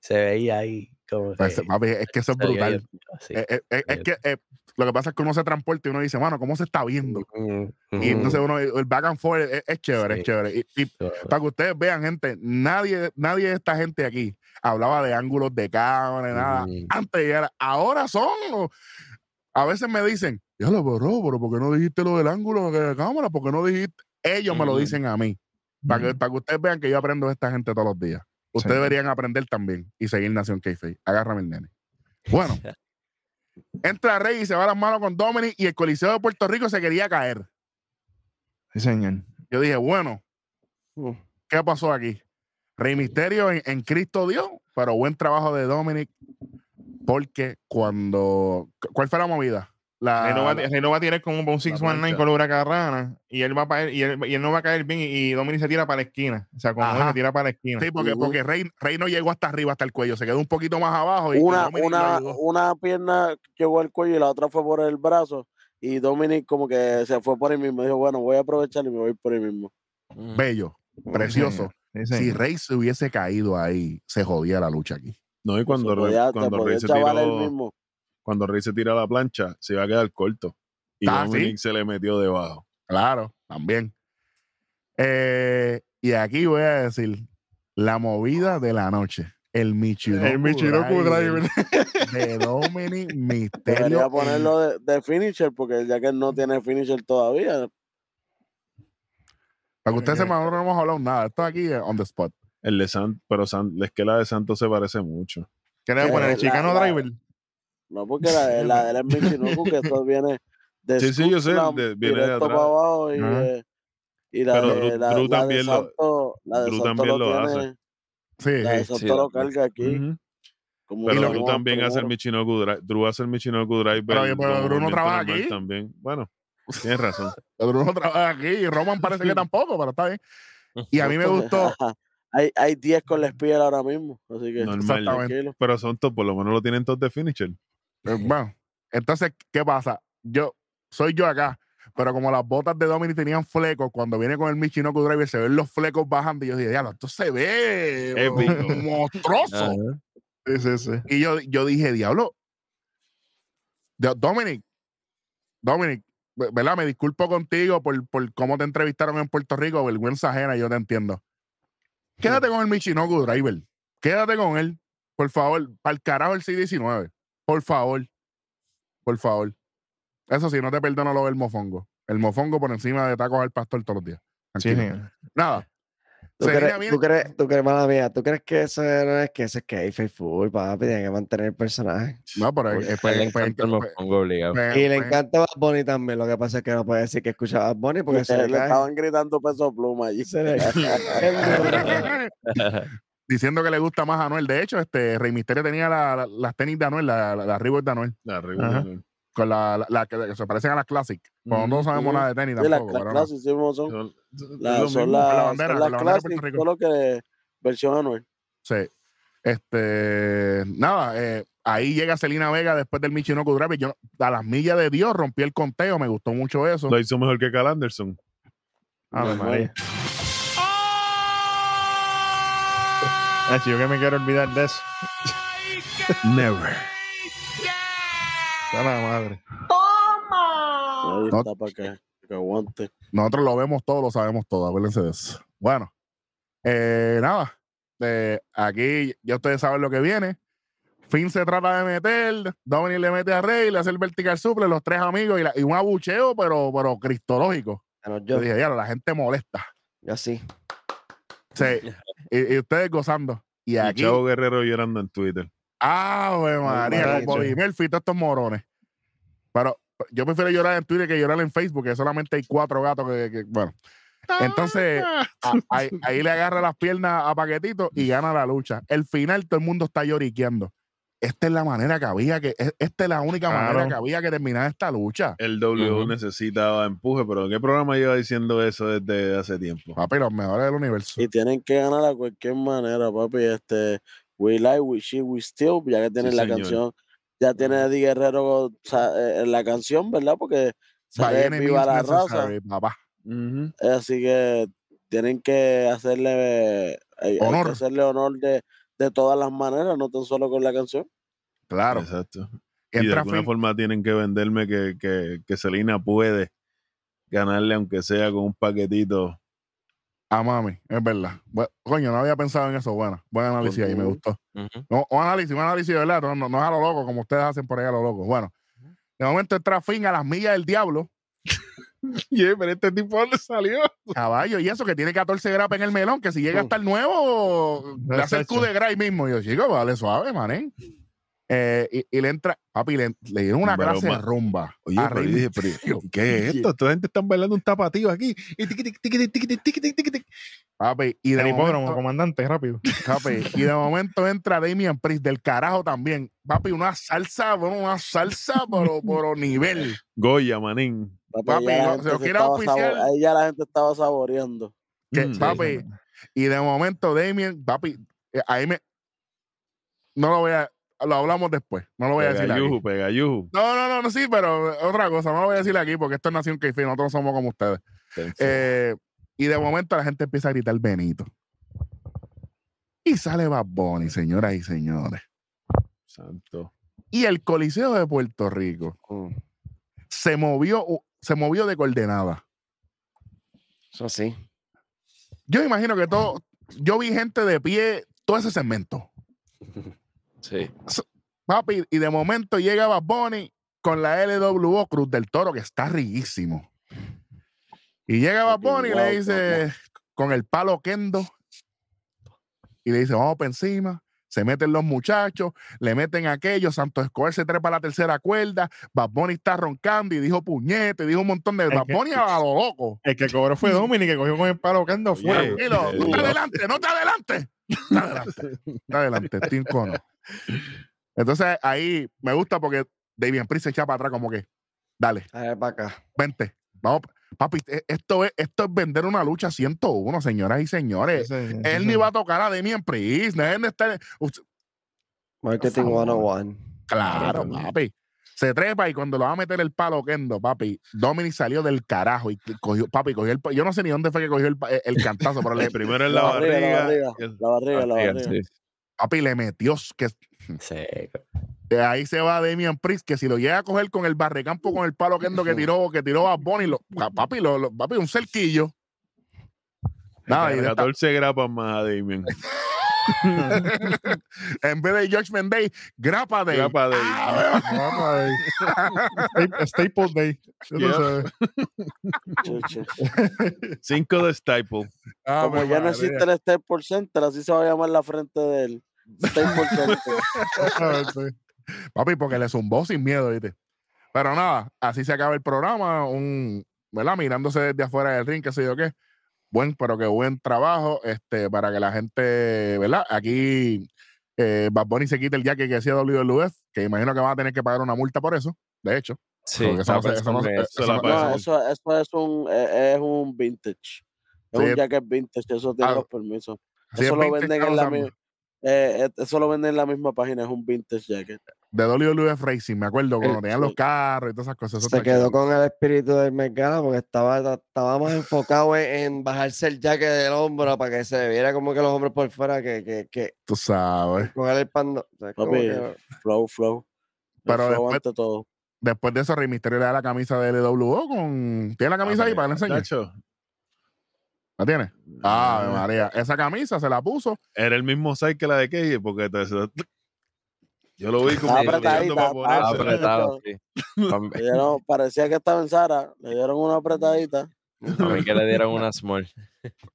se veía ahí como que Pues, papi, es que eso es brutal. así. Eh, eh, eh, es que eh, lo que pasa es que uno se transporta y uno dice, bueno, ¿cómo se está viendo? Mm, Y entonces mm, uno, el back and forth es, es chévere, es Sí. chévere. Y, y para que ustedes vean, gente, nadie, nadie de esta gente aquí hablaba de ángulos de cámara, nada. Mm. Antes y ahora, ahora son. A veces me dicen, ya lo borró, pero ¿por qué no dijiste lo del ángulo de la cámara? ¿Por qué no dijiste? Ellos me lo dicen a mí. Para que, para que ustedes vean que yo aprendo de esta gente todos los días. Ustedes Sí. deberían aprender también y seguir Nación k Agárrame el nene. Bueno, entra Rey y se va las manos con Dominic y el Coliseo de Puerto Rico se quería caer. Sí, señor. Yo dije, bueno. ¿qué pasó aquí? Rey Misterio en, en Cristo Dios, pero buen trabajo de Dominic, porque cuando. ¿Cuál fue la movida? La, Rey no, va, la- a tirar como un 619 plancha. con la huracarrana y él va a caer, y él, y él no va a caer bien y, y Dominic se tira para la esquina. O sea, como él se tira para la esquina. sí, porque, Rey, Rey no llegó hasta arriba, hasta el cuello, se quedó un poquito más abajo. Y, Una, pierna llegó al cuello y la otra fue por el brazo. Y Dominic como que se fue por ahí mismo. Dijo, bueno, voy a aprovechar y me voy por ahí mismo. Bello, precioso. Sí, Si. Rey se hubiese caído ahí, se jodía la lucha aquí. No, y cuando, se Rey- podía, cuando, Rey se chaval él tiró, mismo. cuando Rey se tira a la plancha, se iba a quedar corto. Y Ah, Dominic ¿sí? se le metió debajo. Claro, también. Eh, y aquí voy a decir la movida de la noche. El Michinoku, El Michinoku Driver. de Dominic Debería Misterio. ponerlo de, de finisher porque ya que él no tiene finisher todavía. Para que ustedes sepan, nosotros no hemos hablado nada. Esto aquí es on the spot. El de San, pero San, la esquela de Santos se parece mucho. ¿Qué le poner? ¿El la- chicano la- driver? No porque la, de- la de él es Michinoku, que esto viene de Sí, sí, yo sé, de- viene de atrás. para abajo y, Ajá. eh, y la Pero de, la, Drew la de también lo- la de Drew Santos también lo tiene, hace. Sí, la de sí. Santos Sí, lo carga aquí. Ujú. como Pero lo Drew también hace el. Michinoku Drive. Drew hace el Michinoku Drive. Pero, pero Drew no trabaja aquí. También. Bueno, tienes razón. Pero uno trabaja aquí y Roman parece que tampoco, pero está bien. Y a mí me gustó. hay, hay 10 con la espía ahora mismo, así que Normal. Pero son todos, por lo menos lo tienen todos de finisher. Eh, Bueno, entonces, ¿qué pasa? Yo soy yo acá, pero como las botas de Dominic tenían flecos, cuando viene con el Michinoku Driver se ven los flecos bajando y yo dije, diablo, esto se ve Épico. monstruoso. Ajá. Sí, sí, sí. Y yo, yo dije, diablo, Dominic, Dominic, ¿verdad? Me disculpo contigo por, por cómo te entrevistaron en Puerto Rico, vergüenza ajena, yo te entiendo. Quédate con el Michinoku Driver. Quédate con él, por favor. Para el carajo el C19. Por favor. Por favor. Eso sí, no te perdono lo del mofongo. El mofongo por encima de tacos al pastor todos los días. Sí. Nada. ¿Tú crees, tú crees, tú crees, mala mía, ¿tú crees que eso no es que eso es que es full, papi? Tiene que mantener el personaje. No, pero eh, pues, pues, el pues, mofongo obligado. pues, Y le encanta Bad Bunny también. Lo que pasa es que no puede decir que escucha Bad Bunny porque se le le estaban gritando peso pluma allí. Se le cae. diciendo que le gusta más a Anuel. De hecho, este Rey Misterio tenía la- la- las tenis de Anuel, la, la, la Reebok de Anuel, Arriba, Ajá. ¿no? Con la, la- la que, se parecen a las Classic. Como no sabemos ujú. nada de tenis Sí, las tampoco. las pero no. clases sí mismo son, Son- son las- lo son las, la bandera, son las la Puerto classic, Rico. solo que versión anual. Sí. Este, nada, eh, ahí llega Selena Vega después del Michinoku Drive. Yo, a las millas de Dios rompí el conteo, me gustó mucho eso. Lo hizo mejor que Cal Anderson. Ave Normal. María. Ah, yo que me quiero olvidar de eso. Never. La madre. Ahí No. está para que, que aguante. Nosotros lo vemos todo, lo sabemos todo, acuérdense de eso. Bueno, eh, nada, eh, aquí ya ustedes saben lo que viene. Finn se trata de meter, Dominic le mete a Rey, le hace el vertical suple, los tres amigos y, la- y un abucheo, pero, pero cristológico. Bueno, Yo yo, dije, ya, la gente molesta. yo sí. Sí, y, y ustedes gozando. Y Y aquí, Chavo Guerrero llorando en Twitter. ¡Ave María! Con Macho. Bobby Murphy y todos estos morones. Pero yo prefiero llorar en Twitter que llorar en Facebook, que solamente hay cuatro gatos que, que- bueno. Entonces, a- ahí, ahí le agarra las piernas a Paquetito y gana la lucha. El final, todo el mundo está lloriqueando. Esta es la manera que había que, es- esta es la única manera que había que terminar esta lucha. El W Ujú. necesitaba empuje, pero ¿en qué programa lleva diciendo eso desde hace tiempo? Papi, los mejores del universo. Y tienen que ganar a cualquier manera, papi. Este, we like, we shit, we still, ya que tienen Sí, la señor. canción, ya tiene a Eddie Guerrero o sea, eh, en la canción, ¿verdad? Porque sale viva la raza. papá. Ujú. Así que tienen que hacerle, eh, que Honor. hacerle honor de, de todas las maneras, no tan solo con la canción. Claro. Exacto. Y de alguna forma tienen que venderme que, que, que Selena puede ganarle, aunque sea con un paquetito. A mami, es verdad. Coño, no había pensado en eso. Bueno, buen análisis ahí, me gustó. Ujú. No, un análisis, un análisis de verdad, no, no, no es a lo loco, como ustedes hacen por ahí a lo loco. Bueno, de momento entra Finn a las millas del diablo, Yeah, pero este tipo le salió. caballo, y eso que tiene 14 grapas en el melón, que si llega a estar nuevo, le hace el. Q de Gray mismo. Y yo, chico, vale suave, manen. Eh, y, y le entra, papi, le, le dieron una Pero, clase de ma- rumba. Oye, pero yo dije, pero. ¿qué es esto? Esta gente están bailando un tapatío aquí. Y tiqui, tiqui, tiqui, tiqui, tiqui, tiqui, tiqui, tiqui. Papi, y de, El hipódromo, momento, comandante, rápido. papi, y de momento entra Damian Priest del carajo también. Papi, una salsa, bueno, una salsa, pero por nivel. Goya, manín. Papi, Papi, se lo quiere auspiciar. ahí ya la gente estaba saboreando. Que, Mm, sí, papi, y de momento Damien, papi, eh, ahí me. No lo voy a. Lo hablamos después. No lo voy a decir aquí. Pegayuju, pegayuju. No, no, no, no, sí, pero otra cosa. No lo voy a decir aquí porque esto es Nación que nosotros somos como ustedes. Eh, y de momento la gente empieza a gritar Benito. Y sale Bad Bunny, señoras y señores. Santo. Y el Coliseo de Puerto Rico Mm, se movió, se movió de coordenada. Eso sí. Yo imagino que todo. Yo vi gente de pie todo ese segmento. Sí. Papi, y de momento llega Bad Bunny con la LWO Cruz del Toro, que está riquísimo. Y llega Bad Fucking Bunny y le dice, con el palo Kendo, y le dice, vamos para encima. Se meten los muchachos, le meten aquello, Santos Escobar se trepa a la tercera cuerda, Bad Bunny está roncando y dijo puñete, dijo un montón de Es Bad que- Bunny a lo loco. El que cobró fue Dominic, que cogió con el palo que ando Oye, fuera. Tranquilo, eh, no te adelante, no te adelante. Te adelante, te adelante, Team Cono. Entonces ahí me gusta porque David Priest se echa para atrás como que, dale, A ver, para acá. vente. Vamos, papi, e- esto es, esto es vender una lucha 101, señoras y señores. Él ni va a tocar a Damian Priest. Estar. Usted- Marketing favor. 101. claro, Claro, papi. Se trepa y cuando lo va a meter el palo Kendo, papi, Dominic salió del carajo y cogió, papi, cogió el. Yo no sé ni dónde fue que cogió el, el cantazo, pero le, primero en La la barriga, la barriga. La barriga, la Barriga, barriga. sí. papi le metió. Que, Sí. Eh, ahí se va Damian Priest, que si lo llega a coger con el barrecampo, con el palo que, que tiró, que tiró a Bonnie, lo, pa- papi, lo, lo- papi, un cerquillo. Nada, y de esta- 14 grapas más a Damien. en vez de Judgment Day, Grapa Day. Grapa Day. Ah, Staple- Staple Day. 5 de Staple. ah, Como ya no existe el Staples Center, así se va a llamar la frente del Staples Center. Papi, porque le zumbó sin miedo, ¿viste? Pero nada, así se acaba el programa, un, ¿verdad? Mirándose desde afuera del ring, qué sé yo qué. Buen, pero que buen trabajo, este, para que la gente, ¿verdad? Aquí eh, Bad Bunny se quite el jacket que decía WWF, que imagino que van a tener que pagar una multa por eso, de hecho. Sí, eso es un eh, es un vintage. Es Sí. un jacket vintage, eso tiene Ah, los permisos. es Eso lo venden en la usando. Eh, eh, eso lo venden en la misma página, es un vintage jacket. De WWF Racing, me acuerdo, cuando El- tenían los carros y todas esas cosas. eso Se quedó con el espíritu del Mergana porque estaba, estaba más enfocado en, en bajarse el jacket del hombro para que se viera como que los hombros por fuera que, que, que Tú sabes. coger el pando. o sea, Papi, que- Flow, flow. Pero flow después- ante todo. Después de eso, Rey Mysterio le da la camisa de LWO con... ¿Tiene la camisa ahí para que la enseñe? ¿La tiene? Ah, ah, María. Esa camisa se la puso. Era el mismo size que la de Key, porque te- yo lo vi como apretadita, para ponerse. apretado, sí. Le dieron- parecía que estaba en Sara, le dieron una apretadita. A mí que le dieron una small.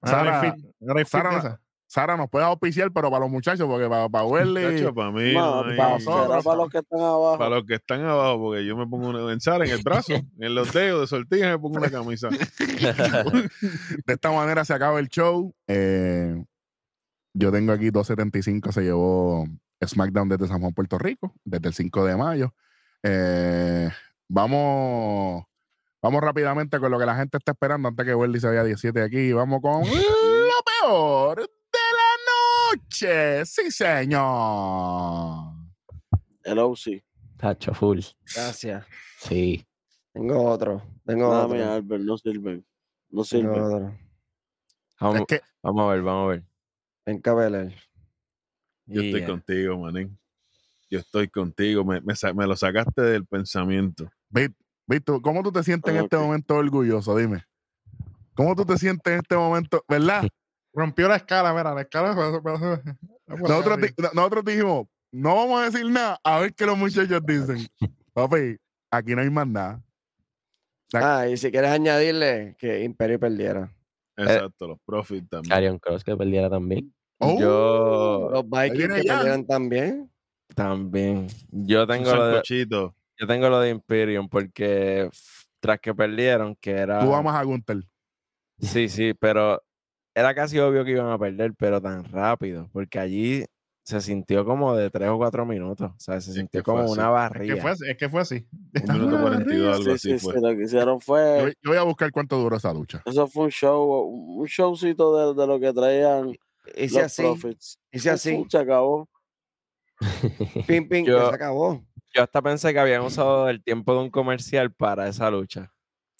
Sara- fit Sara-. Sara nos puede auspiciar, pero para los muchachos, porque para, para Welly... Para mí, No, no hay- para, nosotros. para los que están abajo. para los que están abajo, porque yo me pongo una en Sara, en el brazo, en los dedos de sortija, me pongo una camisa. De esta manera se acaba el show. Eh, yo tengo aquí 275, se llevó SmackDown desde San Juan, Puerto Rico, desde el 5 de mayo. Eh, vamos, vamos rápidamente con lo que la gente está esperando antes que Welly se vaya 17 aquí. Vamos con lo peor Sí, señor. El OC. Tacho, full. Gracias. Sí. Tengo otro. Tengo Nada, otro. mira, Albert, no sirven. No Tengo sirven. otro. Vamos, Es que vamos a ver, vamos a ver. Ven, Cabeler. Yo estoy Yeah. contigo, manín. Yo estoy contigo. Me, me lo sacaste del pensamiento. Tú- ¿cómo tú te sientes en este Ok. momento orgulloso? Dime. ¿Cómo tú te sientes en este momento? ¿Verdad? Rompió la escala, mira, la escala. fue- fue- fue- fue por Nosotros, arriba. di- nosotros dijimos, no vamos a decir nada, a ver qué los muchachos dicen. Papi, aquí no hay más nada. Ah, y si quieres añadirle que Imperio perdiera. Exacto, los profits también. Carrion Cross que perdiera también. Oh, Yo Los Vikings que ya. perdieran también. también. Yo tengo lo de, yo tengo lo de Imperium porque tras que perdieron, que era. tú amas a Gunther. Sí, sí, pero era casi obvio que iban a perder, pero tan rápido, porque allí se sintió como de tres o cuatro minutos. O sea, se Es sintió que como así. una Es barriga. que, fue, así- es que fue así. Un minuto 42, algo Sí, así sí, fue. sí, lo que hicieron fue, yo voy a buscar cuánto duró esa lucha. eso fue un show, un showcito de, de lo que traían Y si los así, Profits. así, Se acabó. ping, ping, Yo- se acabó. Yo hasta pensé que habían usado el tiempo de un comercial para esa lucha.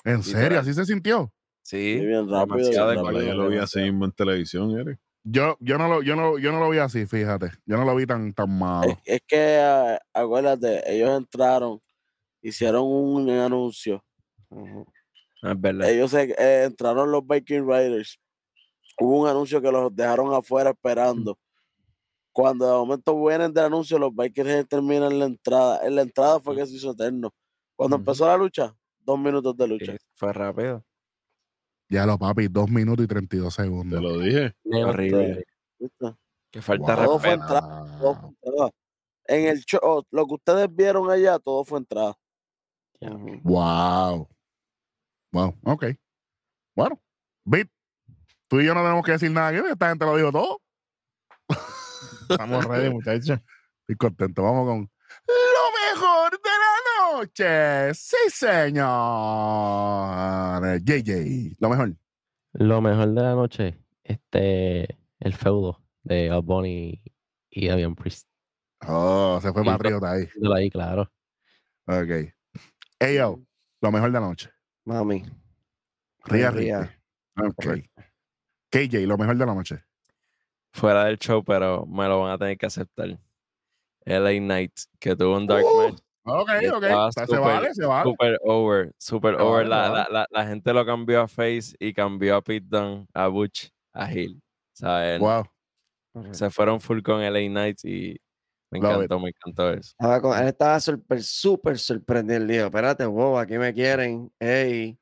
¿En serio? ¿Así se sintió? Sí, bien rápido, rápido. yo lo vi así mismo en televisión, Eric. Yo, yo, no lo, yo, no, yo no lo vi así, fíjate. Yo no lo vi tan, tan malo. Es, es que, ah, acuérdate, ellos entraron, hicieron un anuncio. Ujú. Es verdad. Ellos se- eh, entraron los Viking Riders. Hubo un anuncio que los dejaron afuera esperando. Cuando de momento vienen del anuncio, los Vikings terminan la entrada. En la entrada fue que se hizo eterno. Cuando empezó la lucha, dos minutos de lucha. Sí, fue rápido. Ya lo, papi, dos minutos y 32 Te segundos. lo dije. Horrible. ¿Viste? Que falta Wow. Todo fue entrada. todo fue entrada. En el show, lo que ustedes vieron allá, todo fue entrada. Wow. Wow, ok. Bueno, Bit, tú y yo no tenemos que decir nada aquí, esta gente lo dijo todo. Estamos ready, muchachos. Estoy contento. Vamos con lo mejor de la noche. Sí, señor. JJ, lo mejor. Lo mejor de la noche, este, el feudo de Bad Bunny y Damian Priest. Oh, se fue patriota ahí. Ahí, claro. Ok. Hey, yo, lo mejor de la noche. Mami. Ría, Ría. Ok. KJ, lo mejor de la noche. Fuera del show, pero me lo van a tener que aceptar. LA Knight, que tuvo un dark Uh, match. Ok, ok. estaba Se vale, se vale. Super over, super Se over. vale, La, la, la, la gente lo cambió a Face y cambió a Pete Dunne, a Butch, a Hill. ¿sabes? Wow. Se fueron full con LA Knight y me encantó, me encantó eso. Él estaba súper, súper sorprendido. Él dijo, espérate, wow, aquí me quieren. Ey.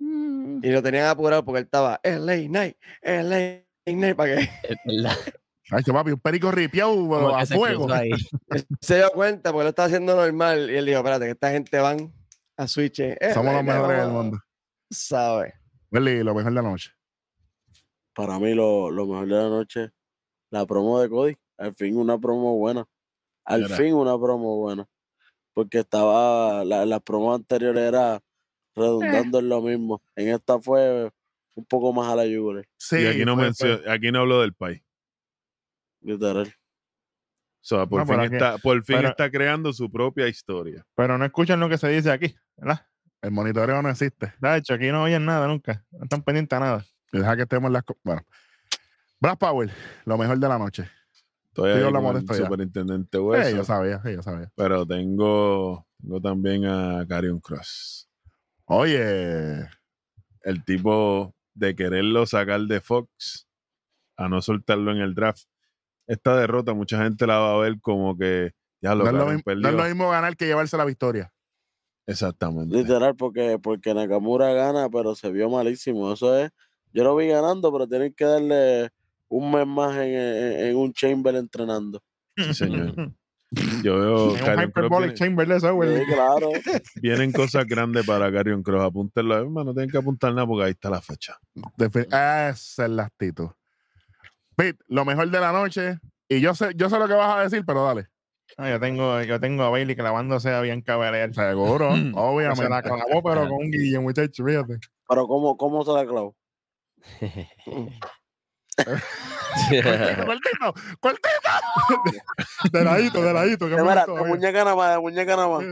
Y lo tenían apurado porque él estaba LA Night, LA Night, para verdad. Ay, que papi, un perico ripiado a fuego. ahí. se dio cuenta porque lo estaba haciendo normal. Y él dijo, espérate, que esta gente van a switch. eh, Somos LA los mejores del vamos". mundo. ¿Sabes? Welly, lo mejor de la noche. Para mí lo, lo mejor de la noche, la promo de Cody. Al fin una promo buena. Al Era. fin una promo buena. Porque estaba, la, las promos anteriores era redundando en lo mismo. En esta fue un poco más a la yugular, Sí, y aquí no, fue- aquí no hablo del país. Literal. O sea, por No, fin, está, por fin pero- está creando su propia historia. Pero no escuchan lo que se dice aquí, ¿verdad? El monitoreo no existe. De hecho, aquí no oyen nada nunca. No están pendientes a nada. Deja que estemos en las. Bueno. Brad Power, lo mejor de la noche. Estoy ahí con el superintendente Sí, Hueso, yo sabía, sí, yo sabía. pero tengo, tengo también a Carion Cross. Oye, El tipo de quererlo sacar de Fox a no soltarlo en el draft. Esta derrota mucha gente la va a ver como que ya lo, no es, lo no perdió. es lo mismo ganar que llevarse la victoria. Exactamente. Literal, porque, porque Nakamura gana, pero se vio malísimo. Eso es, yo lo vi ganando, pero tienen que darle un mes más en, en- en un chamber entrenando. Sí, señor. Yo veo En un hyperbolic chamber eso, güey. Sí, claro. vienen cosas grandes para Carion Cross. Apúntenlo, hermano, no tienen que apuntar nada porque ahí está la fecha. Defin- Esa es la actitud. Pete, lo mejor de la noche. Y yo sé, yo sé lo que vas a decir, pero dale. Ah, yo, tengo, yo tengo a Bailey clavándose a Bianca Belair. Seguro, Se la obviamente. clavó, pero con un guille, muchacho, fíjate. Pero ¿cómo, cómo se la clavó? Cortito, cortito. De ladito, de ladito. que De, mira, muñeca nada más, de muñeca nada más.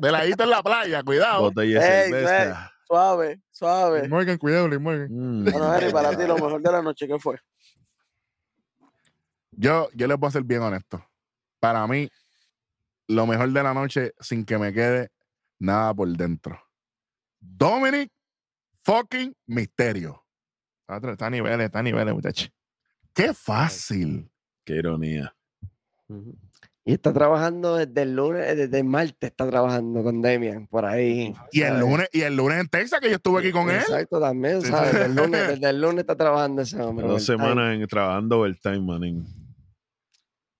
De ladito en la playa, cuidado. Botella de Ey, cerveza. Suave, suave. Lee Morgan, cuidado, Lee Morgan. Mm. Bueno, Henry, para ti lo mejor de la noche, ¿qué fue? Yo, yo les voy a ser bien honesto. Para mí, lo mejor de la noche, sin que me quede nada por dentro. Dominic fucking Misterio. Está, a niveles, está a niveles, muchacho. Qué fácil. Qué ironía. Y está trabajando desde el lunes, desde el martes está trabajando con Demian, por ahí. Y el lunes, y el lunes en Texas, que yo estuve aquí con él. Exacto, también, ¿sabes? Desde el, lunes, desde el lunes está trabajando ese hombre. Dos semanas en, trabajando overtime, manín.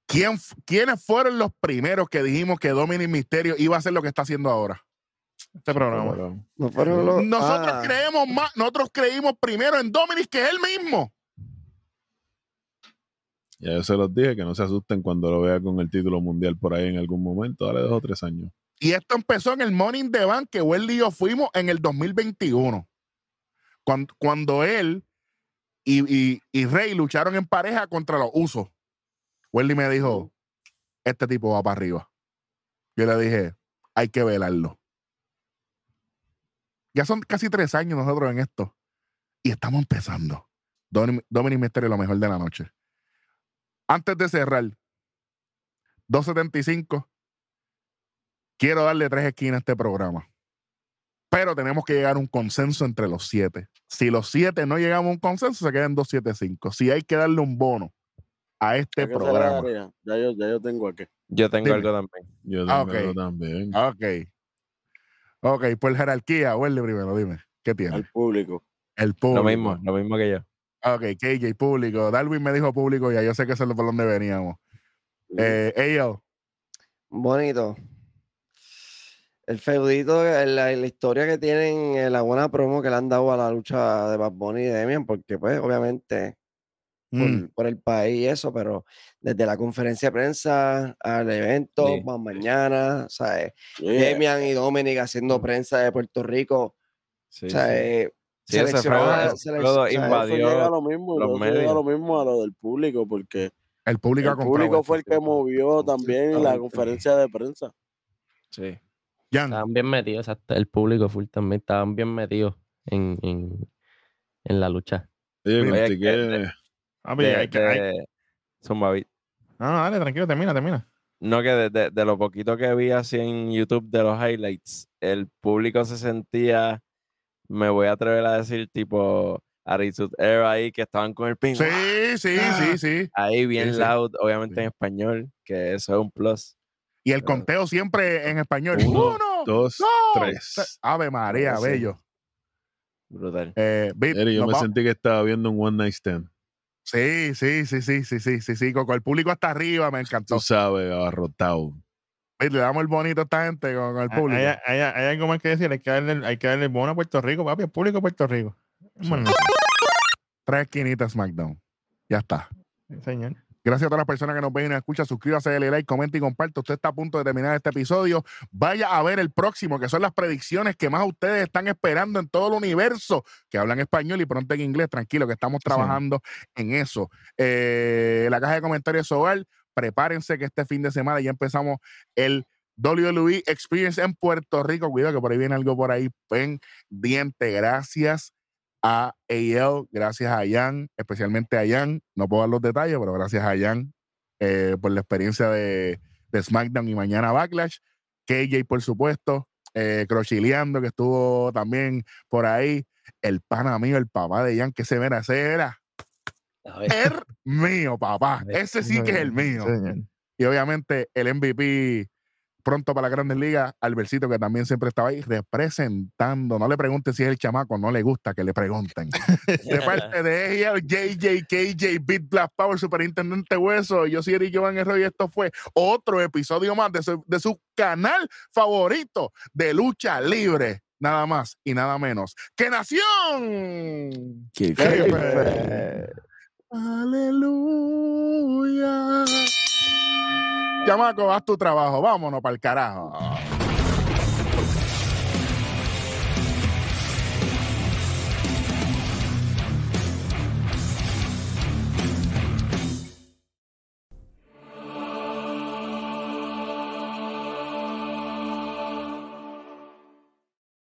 ¿Quién, ¿Quiénes fueron los primeros que dijimos que Dominic Misterio iba a hacer lo que está haciendo ahora? Este programa. Pero- No fueron los- Nosotros ah, creemos más, nosotros creímos primero en Dominic que él mismo. Ya yo se los dije que no se asusten cuando lo vea con el título mundial por ahí en algún momento. Dale dos o tres años. Y esto empezó en el Morning the Bank que Welly y yo fuimos en el 2021. Cuando, cuando él y, y, Rey lucharon en pareja contra los usos. Welly me dijo, este tipo va para arriba. Yo le dije, hay que velarlo. Ya son casi tres años nosotros en esto. Y estamos empezando. Dominic Mysterio, lo mejor de la noche. Antes de cerrar, 275 quiero darle tres esquinas a este programa. Pero tenemos que llegar a un consenso entre los siete. Si los siete no llegamos a un consenso, se quedan 275. Si hay que darle un bono a este ¿A qué se le programa. Ya yo, ya yo tengo aquí. Yo tengo Dime. algo también. Yo Ah, tengo ok. también. Ok. Ok, por jerarquía, Welly primero, dime. ¿Qué tiene? Al público. El público. Lo mismo, lo mismo que yo. Ok, KJ, público. Darwin me dijo público, ya yo sé que eso es por donde veníamos. Eh, Ayo, Bonito. El feudito, el- la, la historia que tienen, eh, la buena promo que le han dado a la lucha de Bad Bunny y Demian, porque pues obviamente por, mm, por el país y eso, pero desde la conferencia de prensa al evento, Sí, más mañana, ¿sabes? Yeah. Demian y Dominic haciendo prensa de Puerto Rico, Sí, sí. Sí, ese feudo- invadió Eso llega a lo mismo, los eso llega a medios. lo mismo a lo del público, porque el público el público fue el que movió también la conferencia de prensa. Sí. Jan, Estaban bien metidos, exacto, el público full también estaban bien metidos en, en, en la lucha. Oye, Oye, que- Papi, De- hay que- de- Zumba Beat. No, no, dale, tranquilo, termina, termina. No, que de, de- de lo poquito que vi así en YouTube de los highlights, el público se sentía, me voy a atrever a decir, tipo Attitude Era ahí, que estaban con el ping. Sí, sí, sí, sí. Ahí bien sí. loud, obviamente Sí. en español, que eso es un plus. Y el conteo siempre en español. Uno, Uno, Dos, tres. Ave María, Sí. bello. Brutal. Eh, Eri, yo me va- sentí que estaba viendo un One Night Stand. Sí, sí, sí, sí, sí, sí, sí, sí. Con el público hasta arriba me encantó. Tú sabes, abarrotado. Le damos el bonito a esta gente con, con el público. hay- hay- hay algo más que decir, hay que darle, hay que darle el bono a Puerto Rico, papi, el público de Puerto Rico. Bueno, Tres esquinitas SmackDown. Ya está. sí, señor. Gracias a todas las personas que nos ven y nos escuchan. Suscríbase, dale like, comenta y comparte. Usted está a punto de terminar este episodio. Vaya a ver el próximo, que son las predicciones que más ustedes están esperando en todo el universo, que hablan español y pronto en inglés. Tranquilo, que estamos Sí, trabajando en eso. Eh, la caja de comentarios hogar, prepárense que este fin de semana ya empezamos el WWE Experience en Puerto Rico. Cuidado que por ahí viene algo por ahí pendiente. Gracias a AL, gracias a Jan, especialmente a Jan. No puedo dar los detalles, pero gracias a Jan eh, por la experiencia de, de SmackDown y mañana Backlash. KJ, por supuesto, eh, Crochileando, que estuvo también por ahí. El pana mío, el papá de Jan, que se mira, ese era A ver, el mío, papá. Ese sí que es el mío. Y obviamente el MVP pronto para las grandes ligas, Albercito, que también siempre estaba ahí representando. No le pregunten si es el chamaco, no le gusta que le pregunten. De parte de ella, JJ, KJ, Beat Black Power, Superintendente Hueso, yo soy Eric Jovan Herrero y esto fue otro episodio más de su, de su canal favorito de lucha libre. Nada más y nada menos. ¡Que Nación! Qué Qué feo. Aleluya. Chamaco, haz tu trabajo. Vámonos para el carajo.